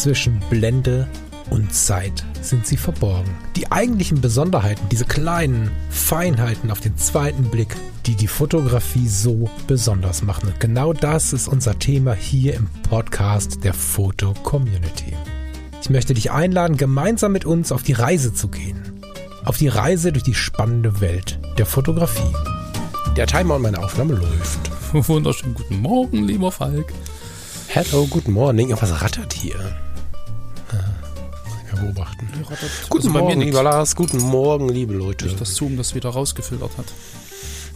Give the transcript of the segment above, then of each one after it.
zwischen Blende und Zeit sind sie verborgen. Die eigentlichen Besonderheiten, diese kleinen Feinheiten auf den zweiten Blick, die die Fotografie so besonders machen. Und genau das ist unser Thema hier im Podcast der Foto Community. Ich möchte dich einladen, gemeinsam mit uns auf die Reise zu gehen. Auf die Reise durch die spannende Welt der Fotografie. Der Timer und meine Aufnahme läuft. Wunderschönen guten Morgen, lieber Falk. Hello, guten Morgen. Irgendwas rattert hier. Ja, beobachten. Guten Also Morgen, lieber Lars. Guten Morgen, liebe Leute. Nicht das Zoom das wieder rausgefiltert hat.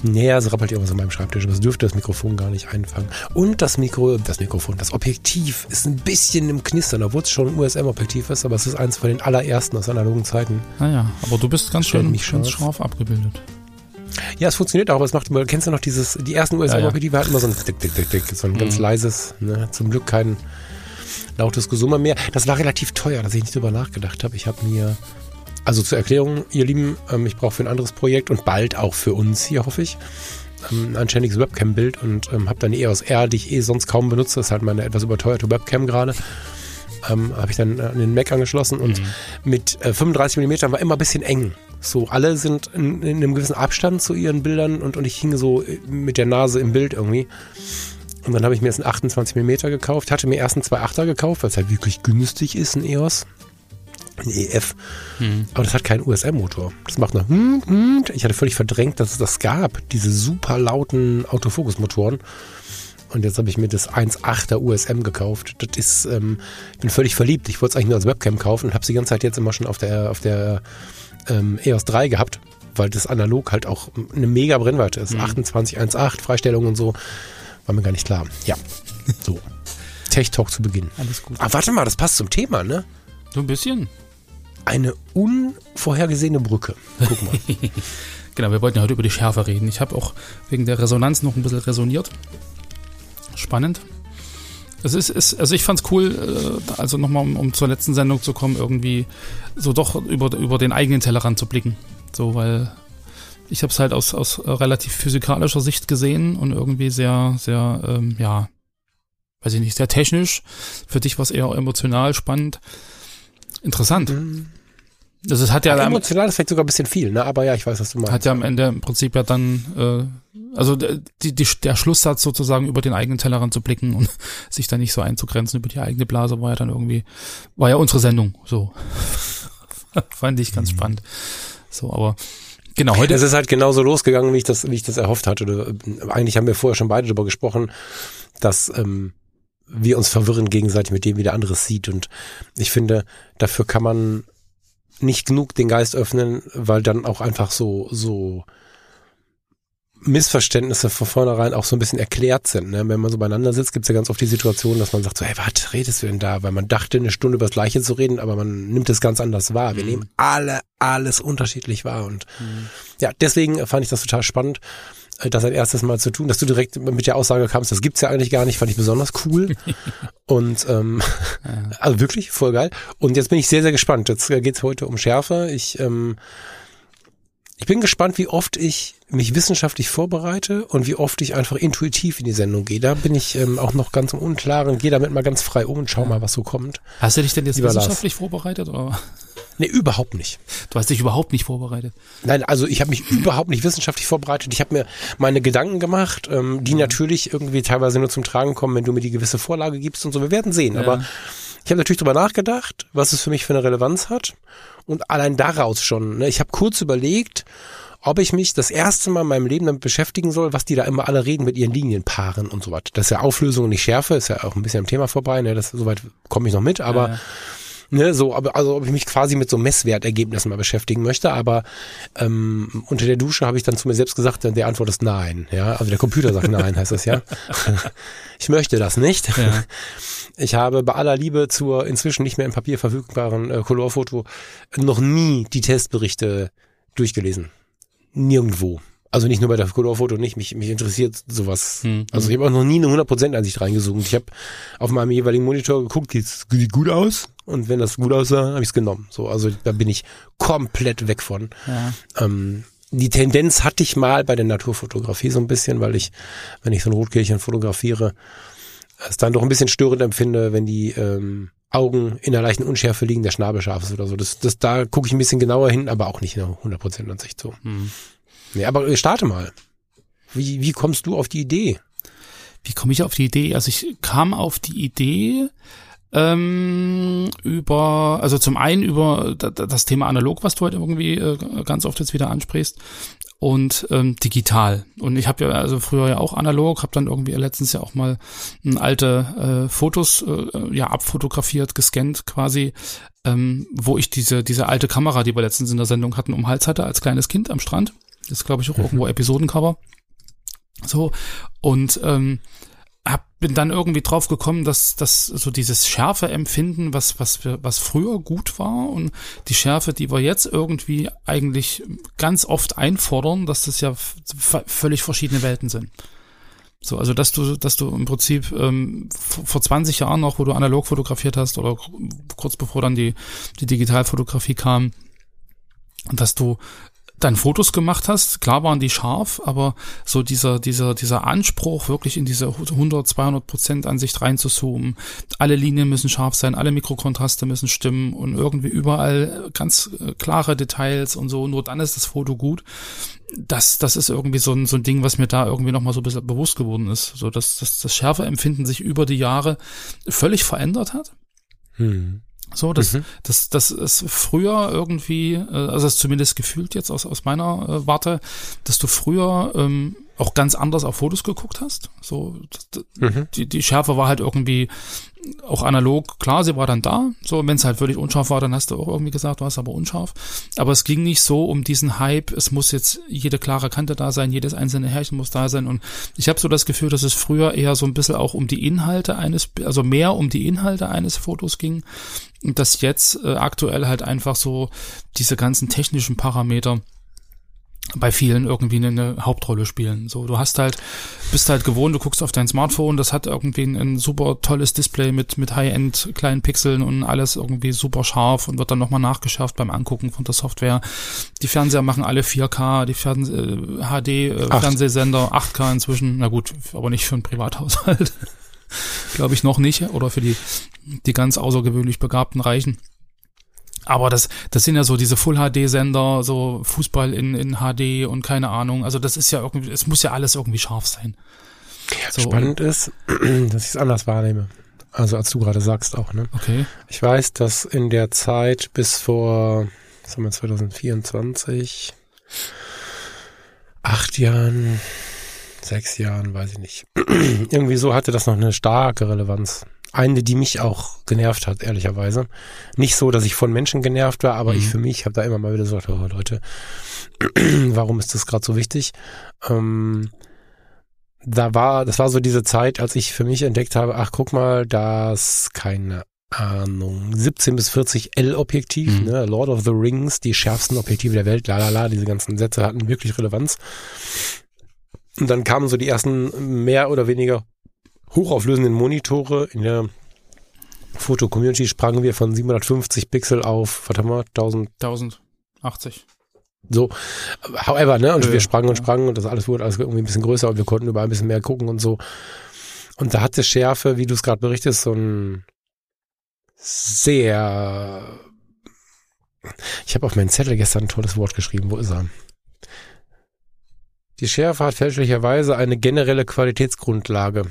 Nee, es rappelt irgendwas an meinem Schreibtisch, aber es dürfte das Mikrofon gar nicht einfangen. Und das Mikro, das Mikrofon, das Objektiv ist ein bisschen im Knistern, obwohl es schon ein USM-Objektiv ist, aber es ist eins von den allerersten aus analogen Zeiten. Naja, aber du bist ganz schön mich ganz scharf. scharf abgebildet. Ja, es funktioniert auch, aber es macht immer, kennst du noch dieses, die ersten USM-Objektive hatten immer so ein Tick, Tick, Tick, Tick, so ein ganz Mhm. leises, ne, zum Glück kein lautes Gesumme mehr. Das war relativ teuer, dass ich nicht drüber nachgedacht habe. Ich habe mir, also zur Erklärung, ihr Lieben, ähm, ich brauche für ein anderes Projekt und bald auch für uns hier, hoffe ich, ähm, ein anständiges Webcam-Bild und ähm, habe dann eine EOS R, die ich eh sonst kaum benutze. Das ist halt meine etwas überteuerte Webcam gerade. Ähm, habe ich dann an den Mac angeschlossen und mit äh, 35 mm war immer ein bisschen eng. So, alle sind in, in einem gewissen Abstand zu ihren Bildern und, und ich hing so äh, mit der Nase im Bild irgendwie. Und dann habe ich mir jetzt einen 28 mm gekauft, hatte mir erst einen 2.8er gekauft, weil es halt wirklich günstig ist, ein EOS. Ein EF. Aber das hat keinen USM-Motor. Das macht nur hm, hm. Ich hatte völlig verdrängt, dass es das gab. Diese super lauten Autofokus-Motoren. Und jetzt habe ich mir das 1.8er USM gekauft. Das ist, ähm, ich bin völlig verliebt. Ich wollte es eigentlich nur als Webcam kaufen und habe es die ganze Zeit jetzt immer schon auf der, auf der ähm, EOS 3 gehabt, weil das analog halt auch eine mega Brennweite ist. 28.1.8, Freistellung und so. War mir gar nicht klar. Ja, so. Tech Talk zu Beginn. Alles gut. Ah, warte mal, das passt zum Thema, ne? So ein bisschen. Eine unvorhergesehene Brücke. Guck mal. Genau, wir wollten ja heute über die Schärfe reden. Ich habe auch wegen der Resonanz noch ein bisschen resoniert. Spannend. Es ist, ist also ich fand's cool, äh, also nochmal, um, um zur letzten Sendung zu kommen, irgendwie so doch über, über den eigenen Tellerrand zu blicken. So, weil ich habe es halt aus, aus äh, relativ physikalischer Sicht gesehen und irgendwie sehr, sehr, ähm, ja, weiß ich nicht, sehr technisch. Für dich war es eher emotional spannend. Interessant. Das ist, hat ja, Ja, emotional ist vielleicht sogar ein bisschen viel, ne? Aber ja, ich weiß, was du meinst. hat ja am Ende im Prinzip ja dann, äh, also die, die, der Schlusssatz sozusagen über den eigenen Tellerrand zu blicken und sich da nicht so einzugrenzen über die eigene Blase war ja dann irgendwie, war ja unsere Sendung, so. Fand ich ganz spannend. So, aber genau, heute Es ist halt genauso losgegangen, wie ich das, wie ich das erhofft hatte. Oder, äh, Eigentlich haben wir vorher schon beide darüber gesprochen, dass ähm, wir uns verwirren gegenseitig mit dem, wie der andere sieht. Und ich finde, dafür kann man nicht genug den Geist öffnen, weil dann auch einfach so, so Missverständnisse von vornherein auch so ein bisschen erklärt sind. Ne? Wenn man so beieinander sitzt, gibt es ja ganz oft die Situation, dass man sagt so, hey, was redest du denn da? Weil man dachte, eine Stunde über das Gleiche zu reden, aber man nimmt es ganz anders wahr. Wir nehmen alle, alles unterschiedlich wahr. Und ja, deswegen fand ich das total spannend, äh, das ein erstes Mal zu tun, dass du direkt mit der Aussage kamst, das gibt's ja eigentlich gar nicht, fand ich besonders cool. Und ähm, also wirklich, voll geil. Und jetzt bin ich sehr, sehr gespannt. Jetzt äh, geht's heute um Schärfe. Ich, ähm, ich bin gespannt, wie oft ich mich wissenschaftlich vorbereite und wie oft ich einfach intuitiv in die Sendung gehe. Da bin ich ähm, auch noch ganz im Unklaren. Gehe damit mal ganz frei um und schau mal, was so kommt. hast du dich denn jetzt Lieber Lars. wissenschaftlich vorbereitet oder? Nee, überhaupt nicht. Du hast dich überhaupt nicht vorbereitet. Nein, also ich habe mich überhaupt nicht wissenschaftlich vorbereitet. Ich habe mir meine Gedanken gemacht, ähm, die natürlich irgendwie teilweise nur zum Tragen kommen, wenn du mir die gewisse Vorlage gibst und so. Wir werden sehen. Aber ich habe natürlich drüber nachgedacht, was es für mich für eine Relevanz hat. Und allein daraus schon. Ne, ich habe kurz überlegt, ob ich mich das erste Mal in meinem Leben damit beschäftigen soll, was die da immer alle reden mit ihren Linienpaaren und so was. Das ist ja Auflösung und nicht Schärfe, ist ja auch ein bisschen am Thema vorbei. Ne? Das, soweit komme ich noch mit, aber Ja. Ne, so, aber also ob ich mich quasi mit so Messwertergebnissen mal beschäftigen möchte, aber ähm, unter der Dusche habe ich dann zu mir selbst gesagt, der Antwort ist nein. Ja, also der Computer sagt nein, heißt das ja. ich möchte das nicht. Ja. Ich habe bei aller Liebe zur inzwischen nicht mehr im Papier verfügbaren äh, Colorfoto noch nie die Testberichte durchgelesen. Nirgendwo. Also nicht nur bei der Colorfoto nicht, mich, mich interessiert sowas. Hm, Also ich habe auch noch nie eine 100% Ansicht reingezoomt. Ich habe auf meinem jeweiligen Monitor geguckt, sieht's sieht gut aus? Und wenn das gut aussah, habe ich es genommen. So, also da bin ich komplett weg von. Ja. Ähm, die Tendenz hatte ich mal bei der Naturfotografie so ein bisschen, weil ich, wenn ich so ein Rotkehlchen fotografiere, es dann doch ein bisschen störend empfinde, wenn die ähm, Augen in der leichten Unschärfe liegen, der Schnabel scharf ist oder so. Das, das, da gucke ich ein bisschen genauer hin, aber auch nicht in 100% Ansicht so. Mhm. Nee, aber äh, starte mal. Wie, wie kommst du auf die Idee? Wie komme ich auf die Idee? Also ich kam auf die Idee ähm, über, also zum einen über das Thema analog, was du halt irgendwie äh, ganz oft jetzt wieder ansprichst und ähm, digital. Und ich habe ja also früher ja auch analog, habe dann irgendwie letztens ja auch mal alte äh, Fotos äh, ja abfotografiert, gescannt quasi, ähm, wo ich diese diese alte Kamera, die wir letztens in der Sendung hatten, um Hals hatte als kleines Kind am Strand. Das glaube ich auch irgendwo Episodencover. So und ähm, hab, bin dann irgendwie drauf gekommen, dass, dass so dieses Schärfe empfinden, was, was, was früher gut war und die Schärfe, die wir jetzt irgendwie eigentlich ganz oft einfordern, dass das ja völlig verschiedene Welten sind. So, also dass du, dass du im Prinzip ähm, vor 20 Jahren noch, wo du analog fotografiert hast oder kurz bevor dann die, die Digitalfotografie kam, dass du dann Fotos gemacht hast, klar waren die scharf, aber so dieser, dieser, dieser Anspruch, wirklich in diese 100, 200 Prozent Ansicht reinzuzoomen, alle Linien müssen scharf sein, alle Mikrokontraste müssen stimmen und irgendwie überall ganz äh, klare Details und so, nur dann ist das Foto gut. Das, das ist irgendwie so ein, so ein Ding, was mir da irgendwie nochmal so ein bisschen bewusst geworden ist, so dass, dass das Schärfeempfinden sich über die Jahre völlig verändert hat. Hm. So, das, mhm. das, das ist früher irgendwie, äh, also das zumindest gefühlt jetzt aus, aus meiner äh, Warte, dass du früher ähm, auch ganz anders auf Fotos geguckt hast. So, mhm. die, die Schärfe war halt irgendwie auch analog, klar, sie war dann da. So, wenn es halt völlig unscharf war, dann hast du auch irgendwie gesagt, du hast aber unscharf. Aber es ging nicht so um diesen Hype, es muss jetzt jede klare Kante da sein, jedes einzelne Härchen muss da sein. Und ich habe so das Gefühl, dass es früher eher so ein bisschen auch um die Inhalte eines, also mehr um die Inhalte eines Fotos ging. Und dass jetzt äh, aktuell halt einfach so diese ganzen technischen Parameter bei vielen irgendwie eine, Hauptrolle spielen. So, du hast halt, bist halt gewohnt, du guckst auf dein Smartphone, das hat irgendwie ein, ein super tolles Display mit, mit High-End kleinen Pixeln und alles irgendwie super scharf und wird dann nochmal nachgeschärft beim Angucken von der Software. Die Fernseher machen alle 4K, die Fern äh, HD äh, Fernsehsender 8K inzwischen, na gut, aber nicht für einen Privathaushalt. Glaube ich noch nicht, oder für die, die ganz außergewöhnlich begabten Reichen. Aber das, das sind ja so diese Full-HD-Sender, so Fußball in, in HD und keine Ahnung. Also das ist ja irgendwie, es muss ja alles irgendwie scharf sein. So, Spannend ist, dass ich es anders wahrnehme. Also als du gerade sagst auch, ne? Okay. Ich weiß, dass in der Zeit bis vor, was haben wir, 2024, acht Jahren, sechs Jahren, weiß ich nicht. Irgendwie so hatte das noch eine starke Relevanz eine, die mich auch genervt hat, ehrlicherweise. Nicht so, dass ich von Menschen genervt war, aber mhm. ich für mich habe da immer mal wieder gesagt, oh Leute, warum ist das gerade so wichtig? Ähm, da war, das war so diese Zeit, als ich für mich entdeckt habe, ach guck mal, das keine Ahnung, 17 bis 40 L-Objektiv, mhm. ne, Lord of the Rings, die schärfsten Objektive der Welt, la la la, diese ganzen Sätze hatten wirklich Relevanz. Und dann kamen so die ersten mehr oder weniger hochauflösenden Monitore. In der Foto-Community sprangen wir von 750 Pixel auf, was haben wir, 1000? 1080. So, however, ne, und ja, wir sprangen und sprangen und das alles wurde alles irgendwie ein bisschen größer und wir konnten überall ein bisschen mehr gucken und so. Und da hatte Schärfe, wie du es gerade berichtest, so ein sehr ich habe auf meinen Zettel gestern ein tolles Wort geschrieben. Wo ist er? Die Schärfe hat fälschlicherweise eine generelle Qualitätsgrundlage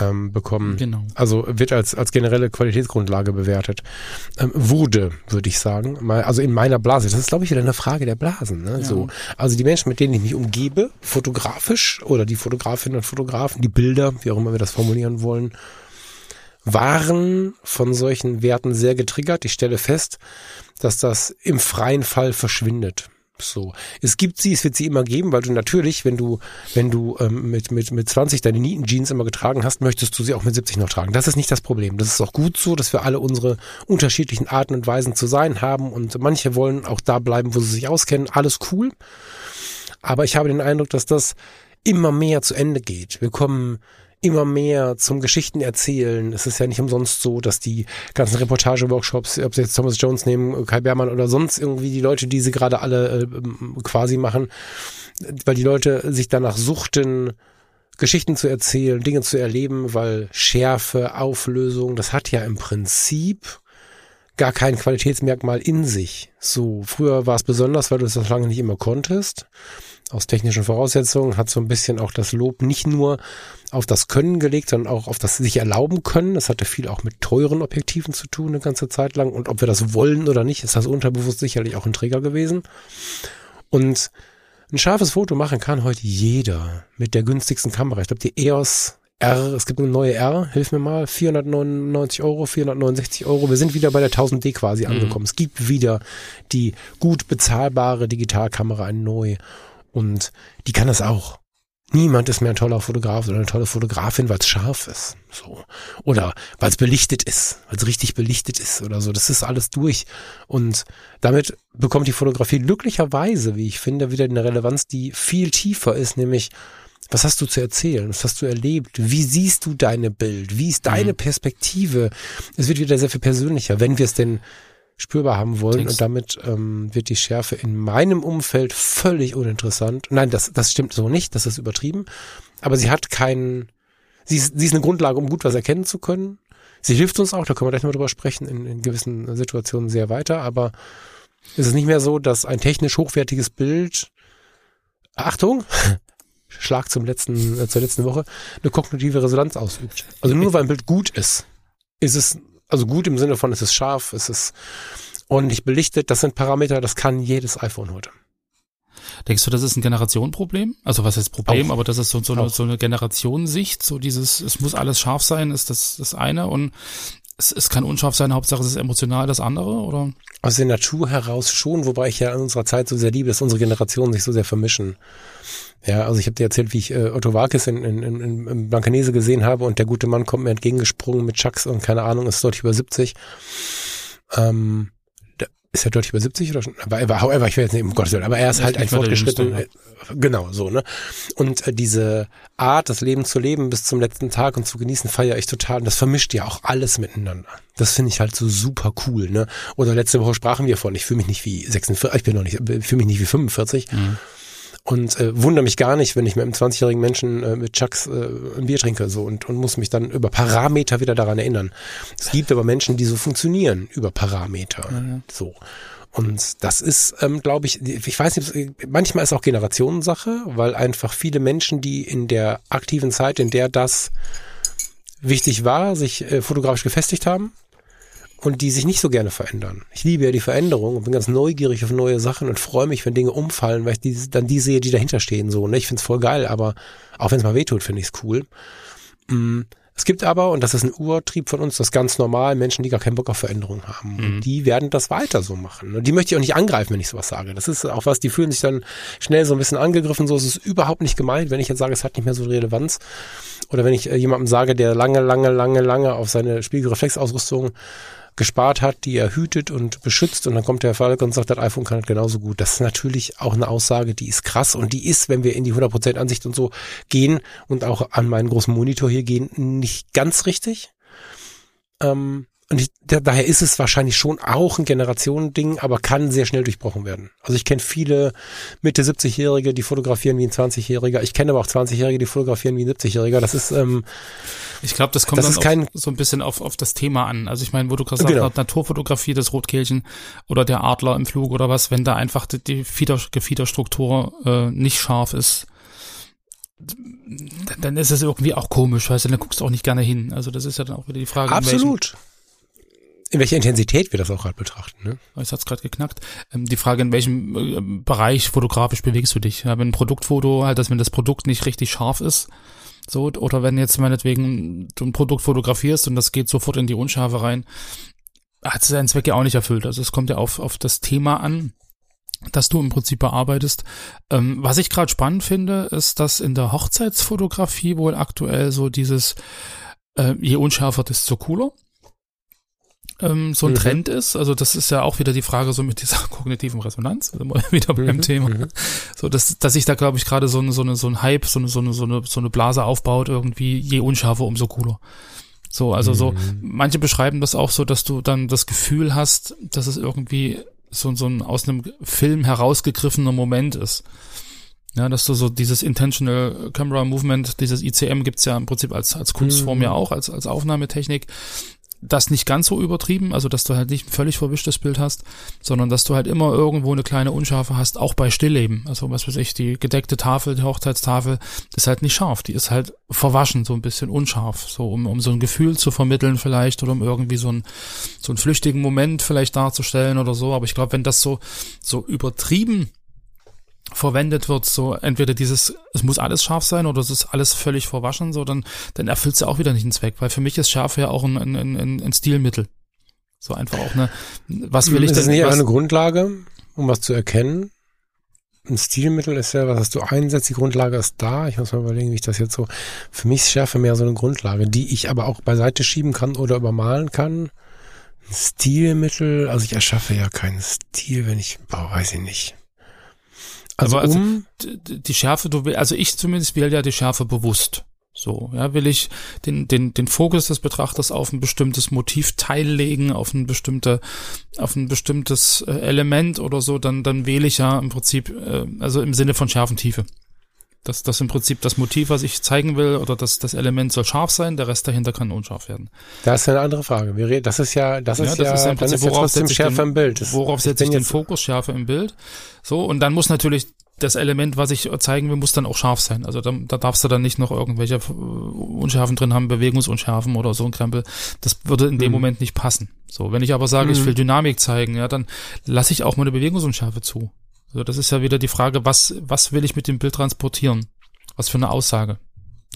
ähm, bekommen. Genau. Also wird als, als generelle Qualitätsgrundlage bewertet. Ähm, wurde, würde ich sagen. Mal, also in meiner Blase. Das ist, glaube ich, wieder eine Frage der Blasen. Ne? Ja. So. Also die Menschen, mit denen ich mich umgebe, fotografisch oder die Fotografinnen und Fotografen, die Bilder, wie auch immer wir das formulieren wollen, waren von solchen Werten sehr getriggert. Ich stelle fest, dass das im freien Fall verschwindet. So. Es gibt sie, es wird sie immer geben, weil du natürlich, wenn du, wenn du ähm, mit, mit, mit 20 deine Nieten-Jeans immer getragen hast, möchtest du sie auch mit 70 noch tragen. Das ist nicht das Problem. Das ist auch gut so, dass wir alle unsere unterschiedlichen Arten und Weisen zu sein haben und manche wollen auch da bleiben, wo sie sich auskennen. Alles cool. Aber ich habe den Eindruck, dass das immer mehr zu Ende geht. Wir kommen immer mehr zum Geschichten erzählen. Es ist ja nicht umsonst so, dass die ganzen Reportage-Workshops, ob sie jetzt Thomas Jones nehmen, Kai Bermann oder sonst irgendwie die Leute, die sie gerade alle äh, quasi machen, weil die Leute sich danach suchten, Geschichten zu erzählen, Dinge zu erleben, weil Schärfe, Auflösung, das hat ja im Prinzip gar kein Qualitätsmerkmal in sich. So, früher war es besonders, weil du es das lange nicht immer konntest. Aus technischen Voraussetzungen hat so ein bisschen auch das Lob nicht nur auf das Können gelegt, sondern auch auf das sich erlauben können. Das hatte viel auch mit teuren Objektiven zu tun, eine ganze Zeit lang. Und ob wir das wollen oder nicht, ist das unterbewusst sicherlich auch ein Träger gewesen. Und ein scharfes Foto machen kann heute jeder mit der günstigsten Kamera. Ich glaube, die EOS R, es gibt eine neue R, hilf mir mal, 499 Euro, 469 Euro. Wir sind wieder bei der 1000D quasi mhm. angekommen. Es gibt wieder die gut bezahlbare Digitalkamera, ein neu. Und die kann das auch. Niemand ist mehr ein toller Fotograf oder eine tolle Fotografin, weil es scharf ist. So. Oder weil es belichtet ist, weil es richtig belichtet ist oder so. Das ist alles durch. Und damit bekommt die Fotografie glücklicherweise, wie ich finde, wieder eine Relevanz, die viel tiefer ist, nämlich was hast du zu erzählen? Was hast du erlebt? Wie siehst du deine Bild? Wie ist deine mhm. Perspektive? Es wird wieder sehr viel persönlicher, wenn wir es denn spürbar haben wollen. Denkst. Und damit ähm, wird die Schärfe in meinem Umfeld völlig uninteressant. Nein, das, das stimmt so nicht, das ist übertrieben. Aber sie hat keinen, sie ist, sie ist eine Grundlage, um gut was erkennen zu können. Sie hilft uns auch, da können wir gleich mal drüber sprechen, in, in gewissen Situationen sehr weiter. Aber es ist nicht mehr so, dass ein technisch hochwertiges Bild, Achtung, Schlag zum letzten, äh, zur letzten Woche, eine kognitive Resonanz ausübt. Also nur weil ein Bild gut ist, ist es also gut im Sinne von, es ist scharf, es ist ordentlich belichtet. Das sind Parameter, das kann jedes iPhone heute. Denkst du, das ist ein Generationenproblem? Also was heißt Problem, auch. aber das ist so, so, eine, so eine Generationensicht, so dieses, es muss alles scharf sein, ist das das eine und es, es kann unscharf sein, Hauptsache es ist emotional das andere, oder? Aus der Natur heraus schon, wobei ich ja in unserer Zeit so sehr liebe, dass unsere Generationen sich so sehr vermischen. Ja, also ich habe dir erzählt, wie ich äh, Otto Walkes in, in, in, in Blankenese gesehen habe und der gute Mann kommt mir entgegengesprungen mit Chucks und keine Ahnung, ist deutlich über 70. Ähm, ist er deutlich über 70 oder schon? Aber er war, however, ich will jetzt nicht, um Gottes Willen, aber er ist halt ein fortgeschritten, äh, genau, so, ne? Und äh, diese Art, das Leben zu leben bis zum letzten Tag und zu genießen, feiere ich total. Und das vermischt ja auch alles miteinander. Das finde ich halt so super cool, ne? Oder letzte Woche sprachen wir von, ich fühle mich nicht wie 46, ich bin noch nicht, ich fühle mich nicht wie 45. Mhm und äh, wundere mich gar nicht, wenn ich mit einem 20-jährigen Menschen äh, mit Chucks äh, ein Bier trinke so und, und muss mich dann über Parameter wieder daran erinnern. Es gibt aber Menschen, die so funktionieren über Parameter. Mhm. So. Und das ist, ähm, glaube ich, ich weiß nicht, manchmal ist auch Generationensache, weil einfach viele Menschen, die in der aktiven Zeit, in der das wichtig war, sich äh, fotografisch gefestigt haben, und die sich nicht so gerne verändern. Ich liebe ja die Veränderung und bin ganz neugierig auf neue Sachen und freue mich, wenn Dinge umfallen, weil ich die, dann die sehe, die dahinter stehen. So, ne? Ich find's voll geil, aber auch wenn es mal wehtut, finde ich's cool. Mm. Es gibt aber, und das ist ein Urtrieb von uns, das ganz normal, Menschen, die gar keinen Bock auf Veränderung haben. Mhm. die werden das weiter so machen. Und die möchte ich auch nicht angreifen, wenn ich sowas sage. Das ist auch was, die fühlen sich dann schnell so ein bisschen angegriffen. So ist es überhaupt nicht gemeint, wenn ich jetzt sage, es hat nicht mehr so Relevanz. Oder wenn ich äh, jemandem sage, der lange, lange, lange, lange auf seine Spiegelreflexausrüstung gespart hat, die er hütet und beschützt und dann kommt der Falk und sagt, das iPhone kann das genauso gut. Das ist natürlich auch eine Aussage, die ist krass und die ist, wenn wir in die 100% Ansicht und so gehen und auch an meinen großen Monitor hier gehen, nicht ganz richtig. Ähm, und ich, da, daher ist es wahrscheinlich schon auch ein Generationending, aber kann sehr schnell durchbrochen werden. Also ich kenne viele Mitte 70-Jährige, die fotografieren wie ein 20-Jähriger. Ich kenne aber auch 20-Jährige, die fotografieren wie ein 70-Jähriger. Das ist ähm, ich glaube, das kommt das dann kein, so ein bisschen auf, auf das Thema an. Also ich meine, wo du gerade genau. sagst, Naturfotografie, das Rotkehlchen oder der Adler im Flug oder was, wenn da einfach die, die Fieder, Gefiederstruktur äh, nicht scharf ist, dann ist es irgendwie auch komisch, weißt du, dann guckst du auch nicht gerne hin. Also das ist ja dann auch wieder die Frage. Absolut. In welcher Intensität wir das auch gerade betrachten. Ne? Jetzt hat's gerade geknackt. Ähm, die Frage, in welchem äh, Bereich fotografisch bewegst du dich? Ja, wenn ein Produktfoto halt, dass wenn das Produkt nicht richtig scharf ist, so, oder wenn jetzt meinetwegen du ein Produkt fotografierst und das geht sofort in die Unschärfe rein, hat es seinen Zweck ja auch nicht erfüllt. Also es kommt ja auf, auf das Thema an, das du im Prinzip bearbeitest. Ähm, was ich gerade spannend finde, ist, dass in der Hochzeitsfotografie wohl aktuell so dieses, äh, je unschärfer, desto cooler ähm, so ein mhm. Trend ist. Also das ist ja auch wieder die Frage so mit dieser kognitiven Resonanz, wieder beim mhm. Thema. Mhm. So, dass, dass sich da, glaube ich, gerade so, eine, so, eine, so ein Hype, so eine, so, eine, so, eine, so eine Blase aufbaut, irgendwie, je unscharfer, umso cooler. So, also so, mhm. manche beschreiben das auch so, dass du dann das Gefühl hast, dass es irgendwie so, so ein aus einem Film herausgegriffener Moment ist. Ja, dass du so dieses Intentional Camera Movement, dieses ICM gibt's ja im Prinzip als, als Kunstform mhm. ja auch, als, als Aufnahmetechnik das nicht ganz so übertrieben, also dass du halt nicht ein völlig verwischtes Bild hast, sondern dass du halt immer irgendwo eine kleine Unschärfe hast, auch bei Stillleben. Also was weiß ich, die gedeckte Tafel, die Hochzeitstafel, ist halt nicht scharf, die ist halt verwaschen, so ein bisschen unscharf, so um, um so ein Gefühl zu vermitteln vielleicht oder um irgendwie so, ein, so einen flüchtigen Moment vielleicht darzustellen oder so. Aber ich glaube, wenn das so, so übertrieben verwendet wird, so entweder dieses, es muss alles scharf sein oder es ist alles völlig verwaschen, so dann, dann erfüllt es ja auch wieder nicht den Zweck, weil für mich ist Schärfe ja auch ein, ein, ein, ein Stilmittel. So einfach auch eine, was will ich ist denn? Ist nicht was, eine Grundlage, um was zu erkennen? Ein Stilmittel ist ja, was hast du einsetzt, die Grundlage ist da. Ich muss mal überlegen, wie ich das jetzt so, für mich ist Schärfe mehr so eine Grundlage, die ich aber auch beiseite schieben kann oder übermalen kann. Ein Stilmittel, also ich erschaffe ja keinen Stil, wenn ich, boah, weiß ich nicht. Also, also um die Schärfe, du will, also ich zumindest wähle ja die Schärfe bewusst. So, ja, will ich den, den, den Fokus des Betrachters auf ein bestimmtes Motivteil legen, auf ein bestimmte, auf ein bestimmtes äh, Element oder so, dann, dann wähle ich ja im Prinzip, äh, also im Sinne von Schärfentiefe. Das, das im Prinzip das Motiv, was ich zeigen will, oder das, das Element soll scharf sein, der Rest dahinter kann unscharf werden. Das ist eine andere Frage. Das ist ja, das ist ja, das ist ja, im Prinzip, ist ja trotzdem Schärfe den, im Bild. Das, worauf setze ich den Fokus? Schärfe im Bild. So, und dann muss natürlich das Element, was ich zeigen will, muss dann auch scharf sein. Also da, da darfst du dann nicht noch irgendwelche Unschärfen drin haben, Bewegungsunschärfen oder so ein Krempel. Das würde in dem mhm. Moment nicht passen. So, wenn ich aber sage, mhm. ich will Dynamik zeigen, ja, dann lasse ich auch mal eine Bewegungsunschärfe zu. Also das ist ja wieder die Frage, was, was will ich mit dem Bild transportieren? Was für eine Aussage?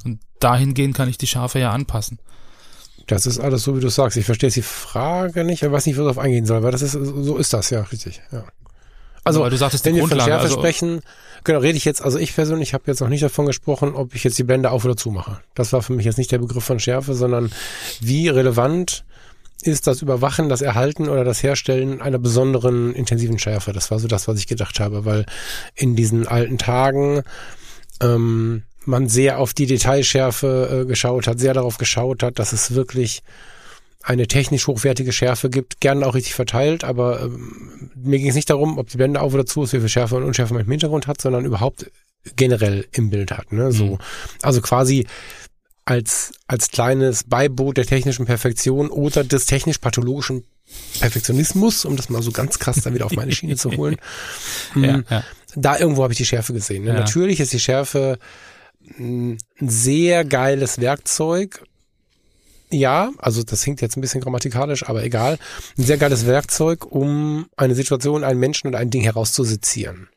Und dahingehend kann ich die Schärfe ja anpassen. Das ist alles so, wie du sagst. Ich verstehe die Frage nicht, aber weiß nicht, wo darauf eingehen soll, weil das ist, so ist das, ja, richtig, ja. Also, Weil du sagtest, wenn wir von Schärfe also sprechen, genau, rede ich jetzt, also ich persönlich habe jetzt noch nicht davon gesprochen, ob ich jetzt die Blende auf oder zu mache. Das war für mich jetzt nicht der Begriff von Schärfe, sondern wie relevant ist das Überwachen, das Erhalten oder das Herstellen einer besonderen intensiven Schärfe. Das war so das, was ich gedacht habe, weil in diesen alten Tagen ähm, man sehr auf die Detailschärfe äh, geschaut hat, sehr darauf geschaut hat, dass es wirklich eine technisch hochwertige Schärfe gibt, gerne auch richtig verteilt, aber ähm, mir ging es nicht darum, ob die Blende auf oder zu ist, wie viel Schärfe und Unschärfe man im Hintergrund hat, sondern überhaupt generell im Bild hat. Ne? So, mhm. Also quasi als, als kleines Beiboot der technischen Perfektion oder des technisch-pathologischen Perfektionismus, um das mal so ganz krass dann wieder auf meine Schiene zu holen. ja, hm, ja. Da irgendwo habe ich die Schärfe gesehen. Ne? Ja. Natürlich ist die Schärfe ein sehr geiles Werkzeug, ja, also das hinkt jetzt ein bisschen grammatikalisch, aber egal. Ein sehr geiles Werkzeug, um eine Situation, einen Menschen und ein Ding herauszusezieren.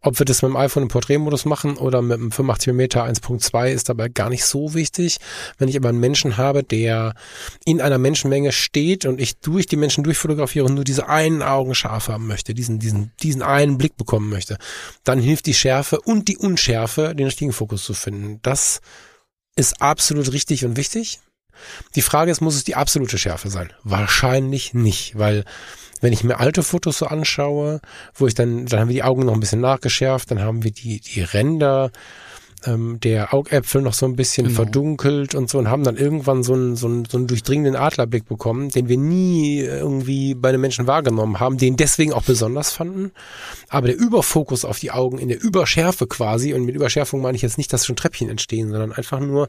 Ob wir das mit dem iPhone im Porträtmodus machen oder mit dem 85mm 1.2 ist dabei gar nicht so wichtig. Wenn ich aber einen Menschen habe, der in einer Menschenmenge steht und ich durch die Menschen durchfotografiere und nur diese einen Augen scharf haben möchte, diesen, diesen, diesen einen Blick bekommen möchte, dann hilft die Schärfe und die Unschärfe, den richtigen Fokus zu finden. Das ist absolut richtig und wichtig. Die Frage ist, muss es die absolute Schärfe sein? Wahrscheinlich nicht, weil wenn ich mir alte Fotos so anschaue, wo ich dann, dann haben wir die Augen noch ein bisschen nachgeschärft, dann haben wir die, die Ränder ähm, der Augäpfel noch so ein bisschen genau. verdunkelt und so und haben dann irgendwann so einen, so, einen, so einen durchdringenden Adlerblick bekommen, den wir nie irgendwie bei den Menschen wahrgenommen haben, den deswegen auch besonders fanden. Aber der Überfokus auf die Augen in der Überschärfe quasi, und mit Überschärfung meine ich jetzt nicht, dass schon Treppchen entstehen, sondern einfach nur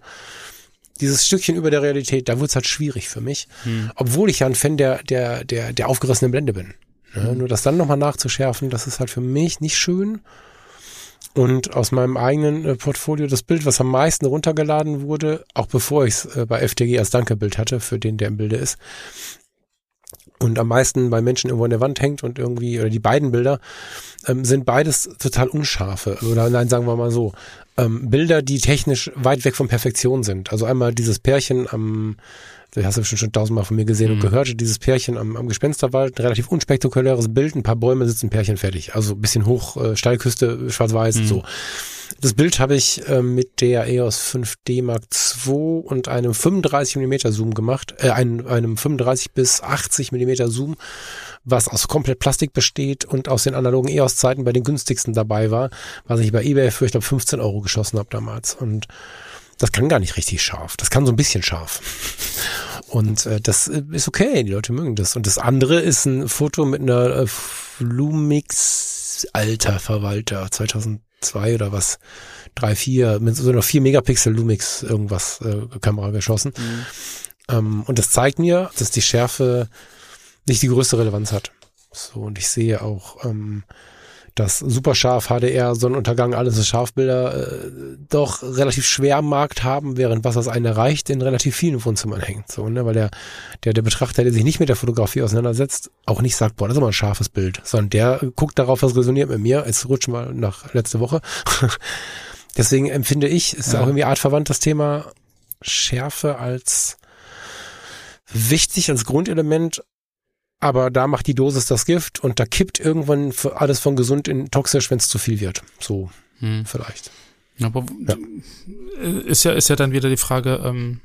dieses Stückchen über der Realität, da wurde es halt schwierig für mich. Hm. Obwohl ich ja ein Fan der, der, der, der aufgerissenen Blende bin. Ja, hm. Nur das dann nochmal nachzuschärfen, das ist halt für mich nicht schön. Und aus meinem eigenen äh, Portfolio das Bild, was am meisten runtergeladen wurde, auch bevor ich es äh, bei FTG als Dankebild hatte, für den, der im Bilde ist, und am meisten bei Menschen irgendwo an der Wand hängt und irgendwie, oder die beiden Bilder, ähm, sind beides total unscharfe. Oder nein, sagen wir mal so, ähm, Bilder, die technisch weit weg von Perfektion sind. Also einmal dieses Pärchen am, das hast du bestimmt schon tausendmal von mir gesehen mhm. und gehört, dieses Pärchen am, am Gespensterwald, ein relativ unspektakuläres Bild, ein paar Bäume sitzen Pärchen fertig. Also bisschen hoch, äh, Steilküste, schwarz-weiß, mhm. so. Das Bild habe ich äh, mit der EOS 5D Mark II und einem 35 mm Zoom gemacht, äh, einem, einem 35 bis 80 mm Zoom, was aus komplett Plastik besteht und aus den analogen EOS-Zeiten bei den günstigsten dabei war, was ich bei eBay für, ich glaube, 15 Euro geschossen habe damals. Und das kann gar nicht richtig scharf. Das kann so ein bisschen scharf. Und äh, das ist okay, die Leute mögen das. Und das andere ist ein Foto mit einer äh, Lumix alter Verwalter 2000 zwei oder was, drei, vier, mit so einer vier Megapixel Lumix irgendwas äh, Kamera geschossen. Mhm. Ähm, und das zeigt mir, dass die Schärfe nicht die größte Relevanz hat. So, und ich sehe auch, ähm, dass Superscharf, HDR, Sonnenuntergang, alles so Scharfbilder äh, doch relativ schwer am Markt haben, während was das eine erreicht, in relativ vielen Wohnzimmern hängt. So, ne? Weil der, der, der Betrachter, der sich nicht mit der Fotografie auseinandersetzt, auch nicht sagt, boah, das ist aber ein scharfes Bild, sondern der guckt darauf, was resoniert mit mir. Jetzt rutschen wir nach letzte Woche. Deswegen empfinde ich, ist ja. auch irgendwie artverwandt das Thema Schärfe als wichtig, als Grundelement, aber da macht die Dosis das Gift und da kippt irgendwann alles von gesund in toxisch, wenn es zu viel wird. So hm. vielleicht. Aber ja. ist ja ist ja dann wieder die Frage, ähm,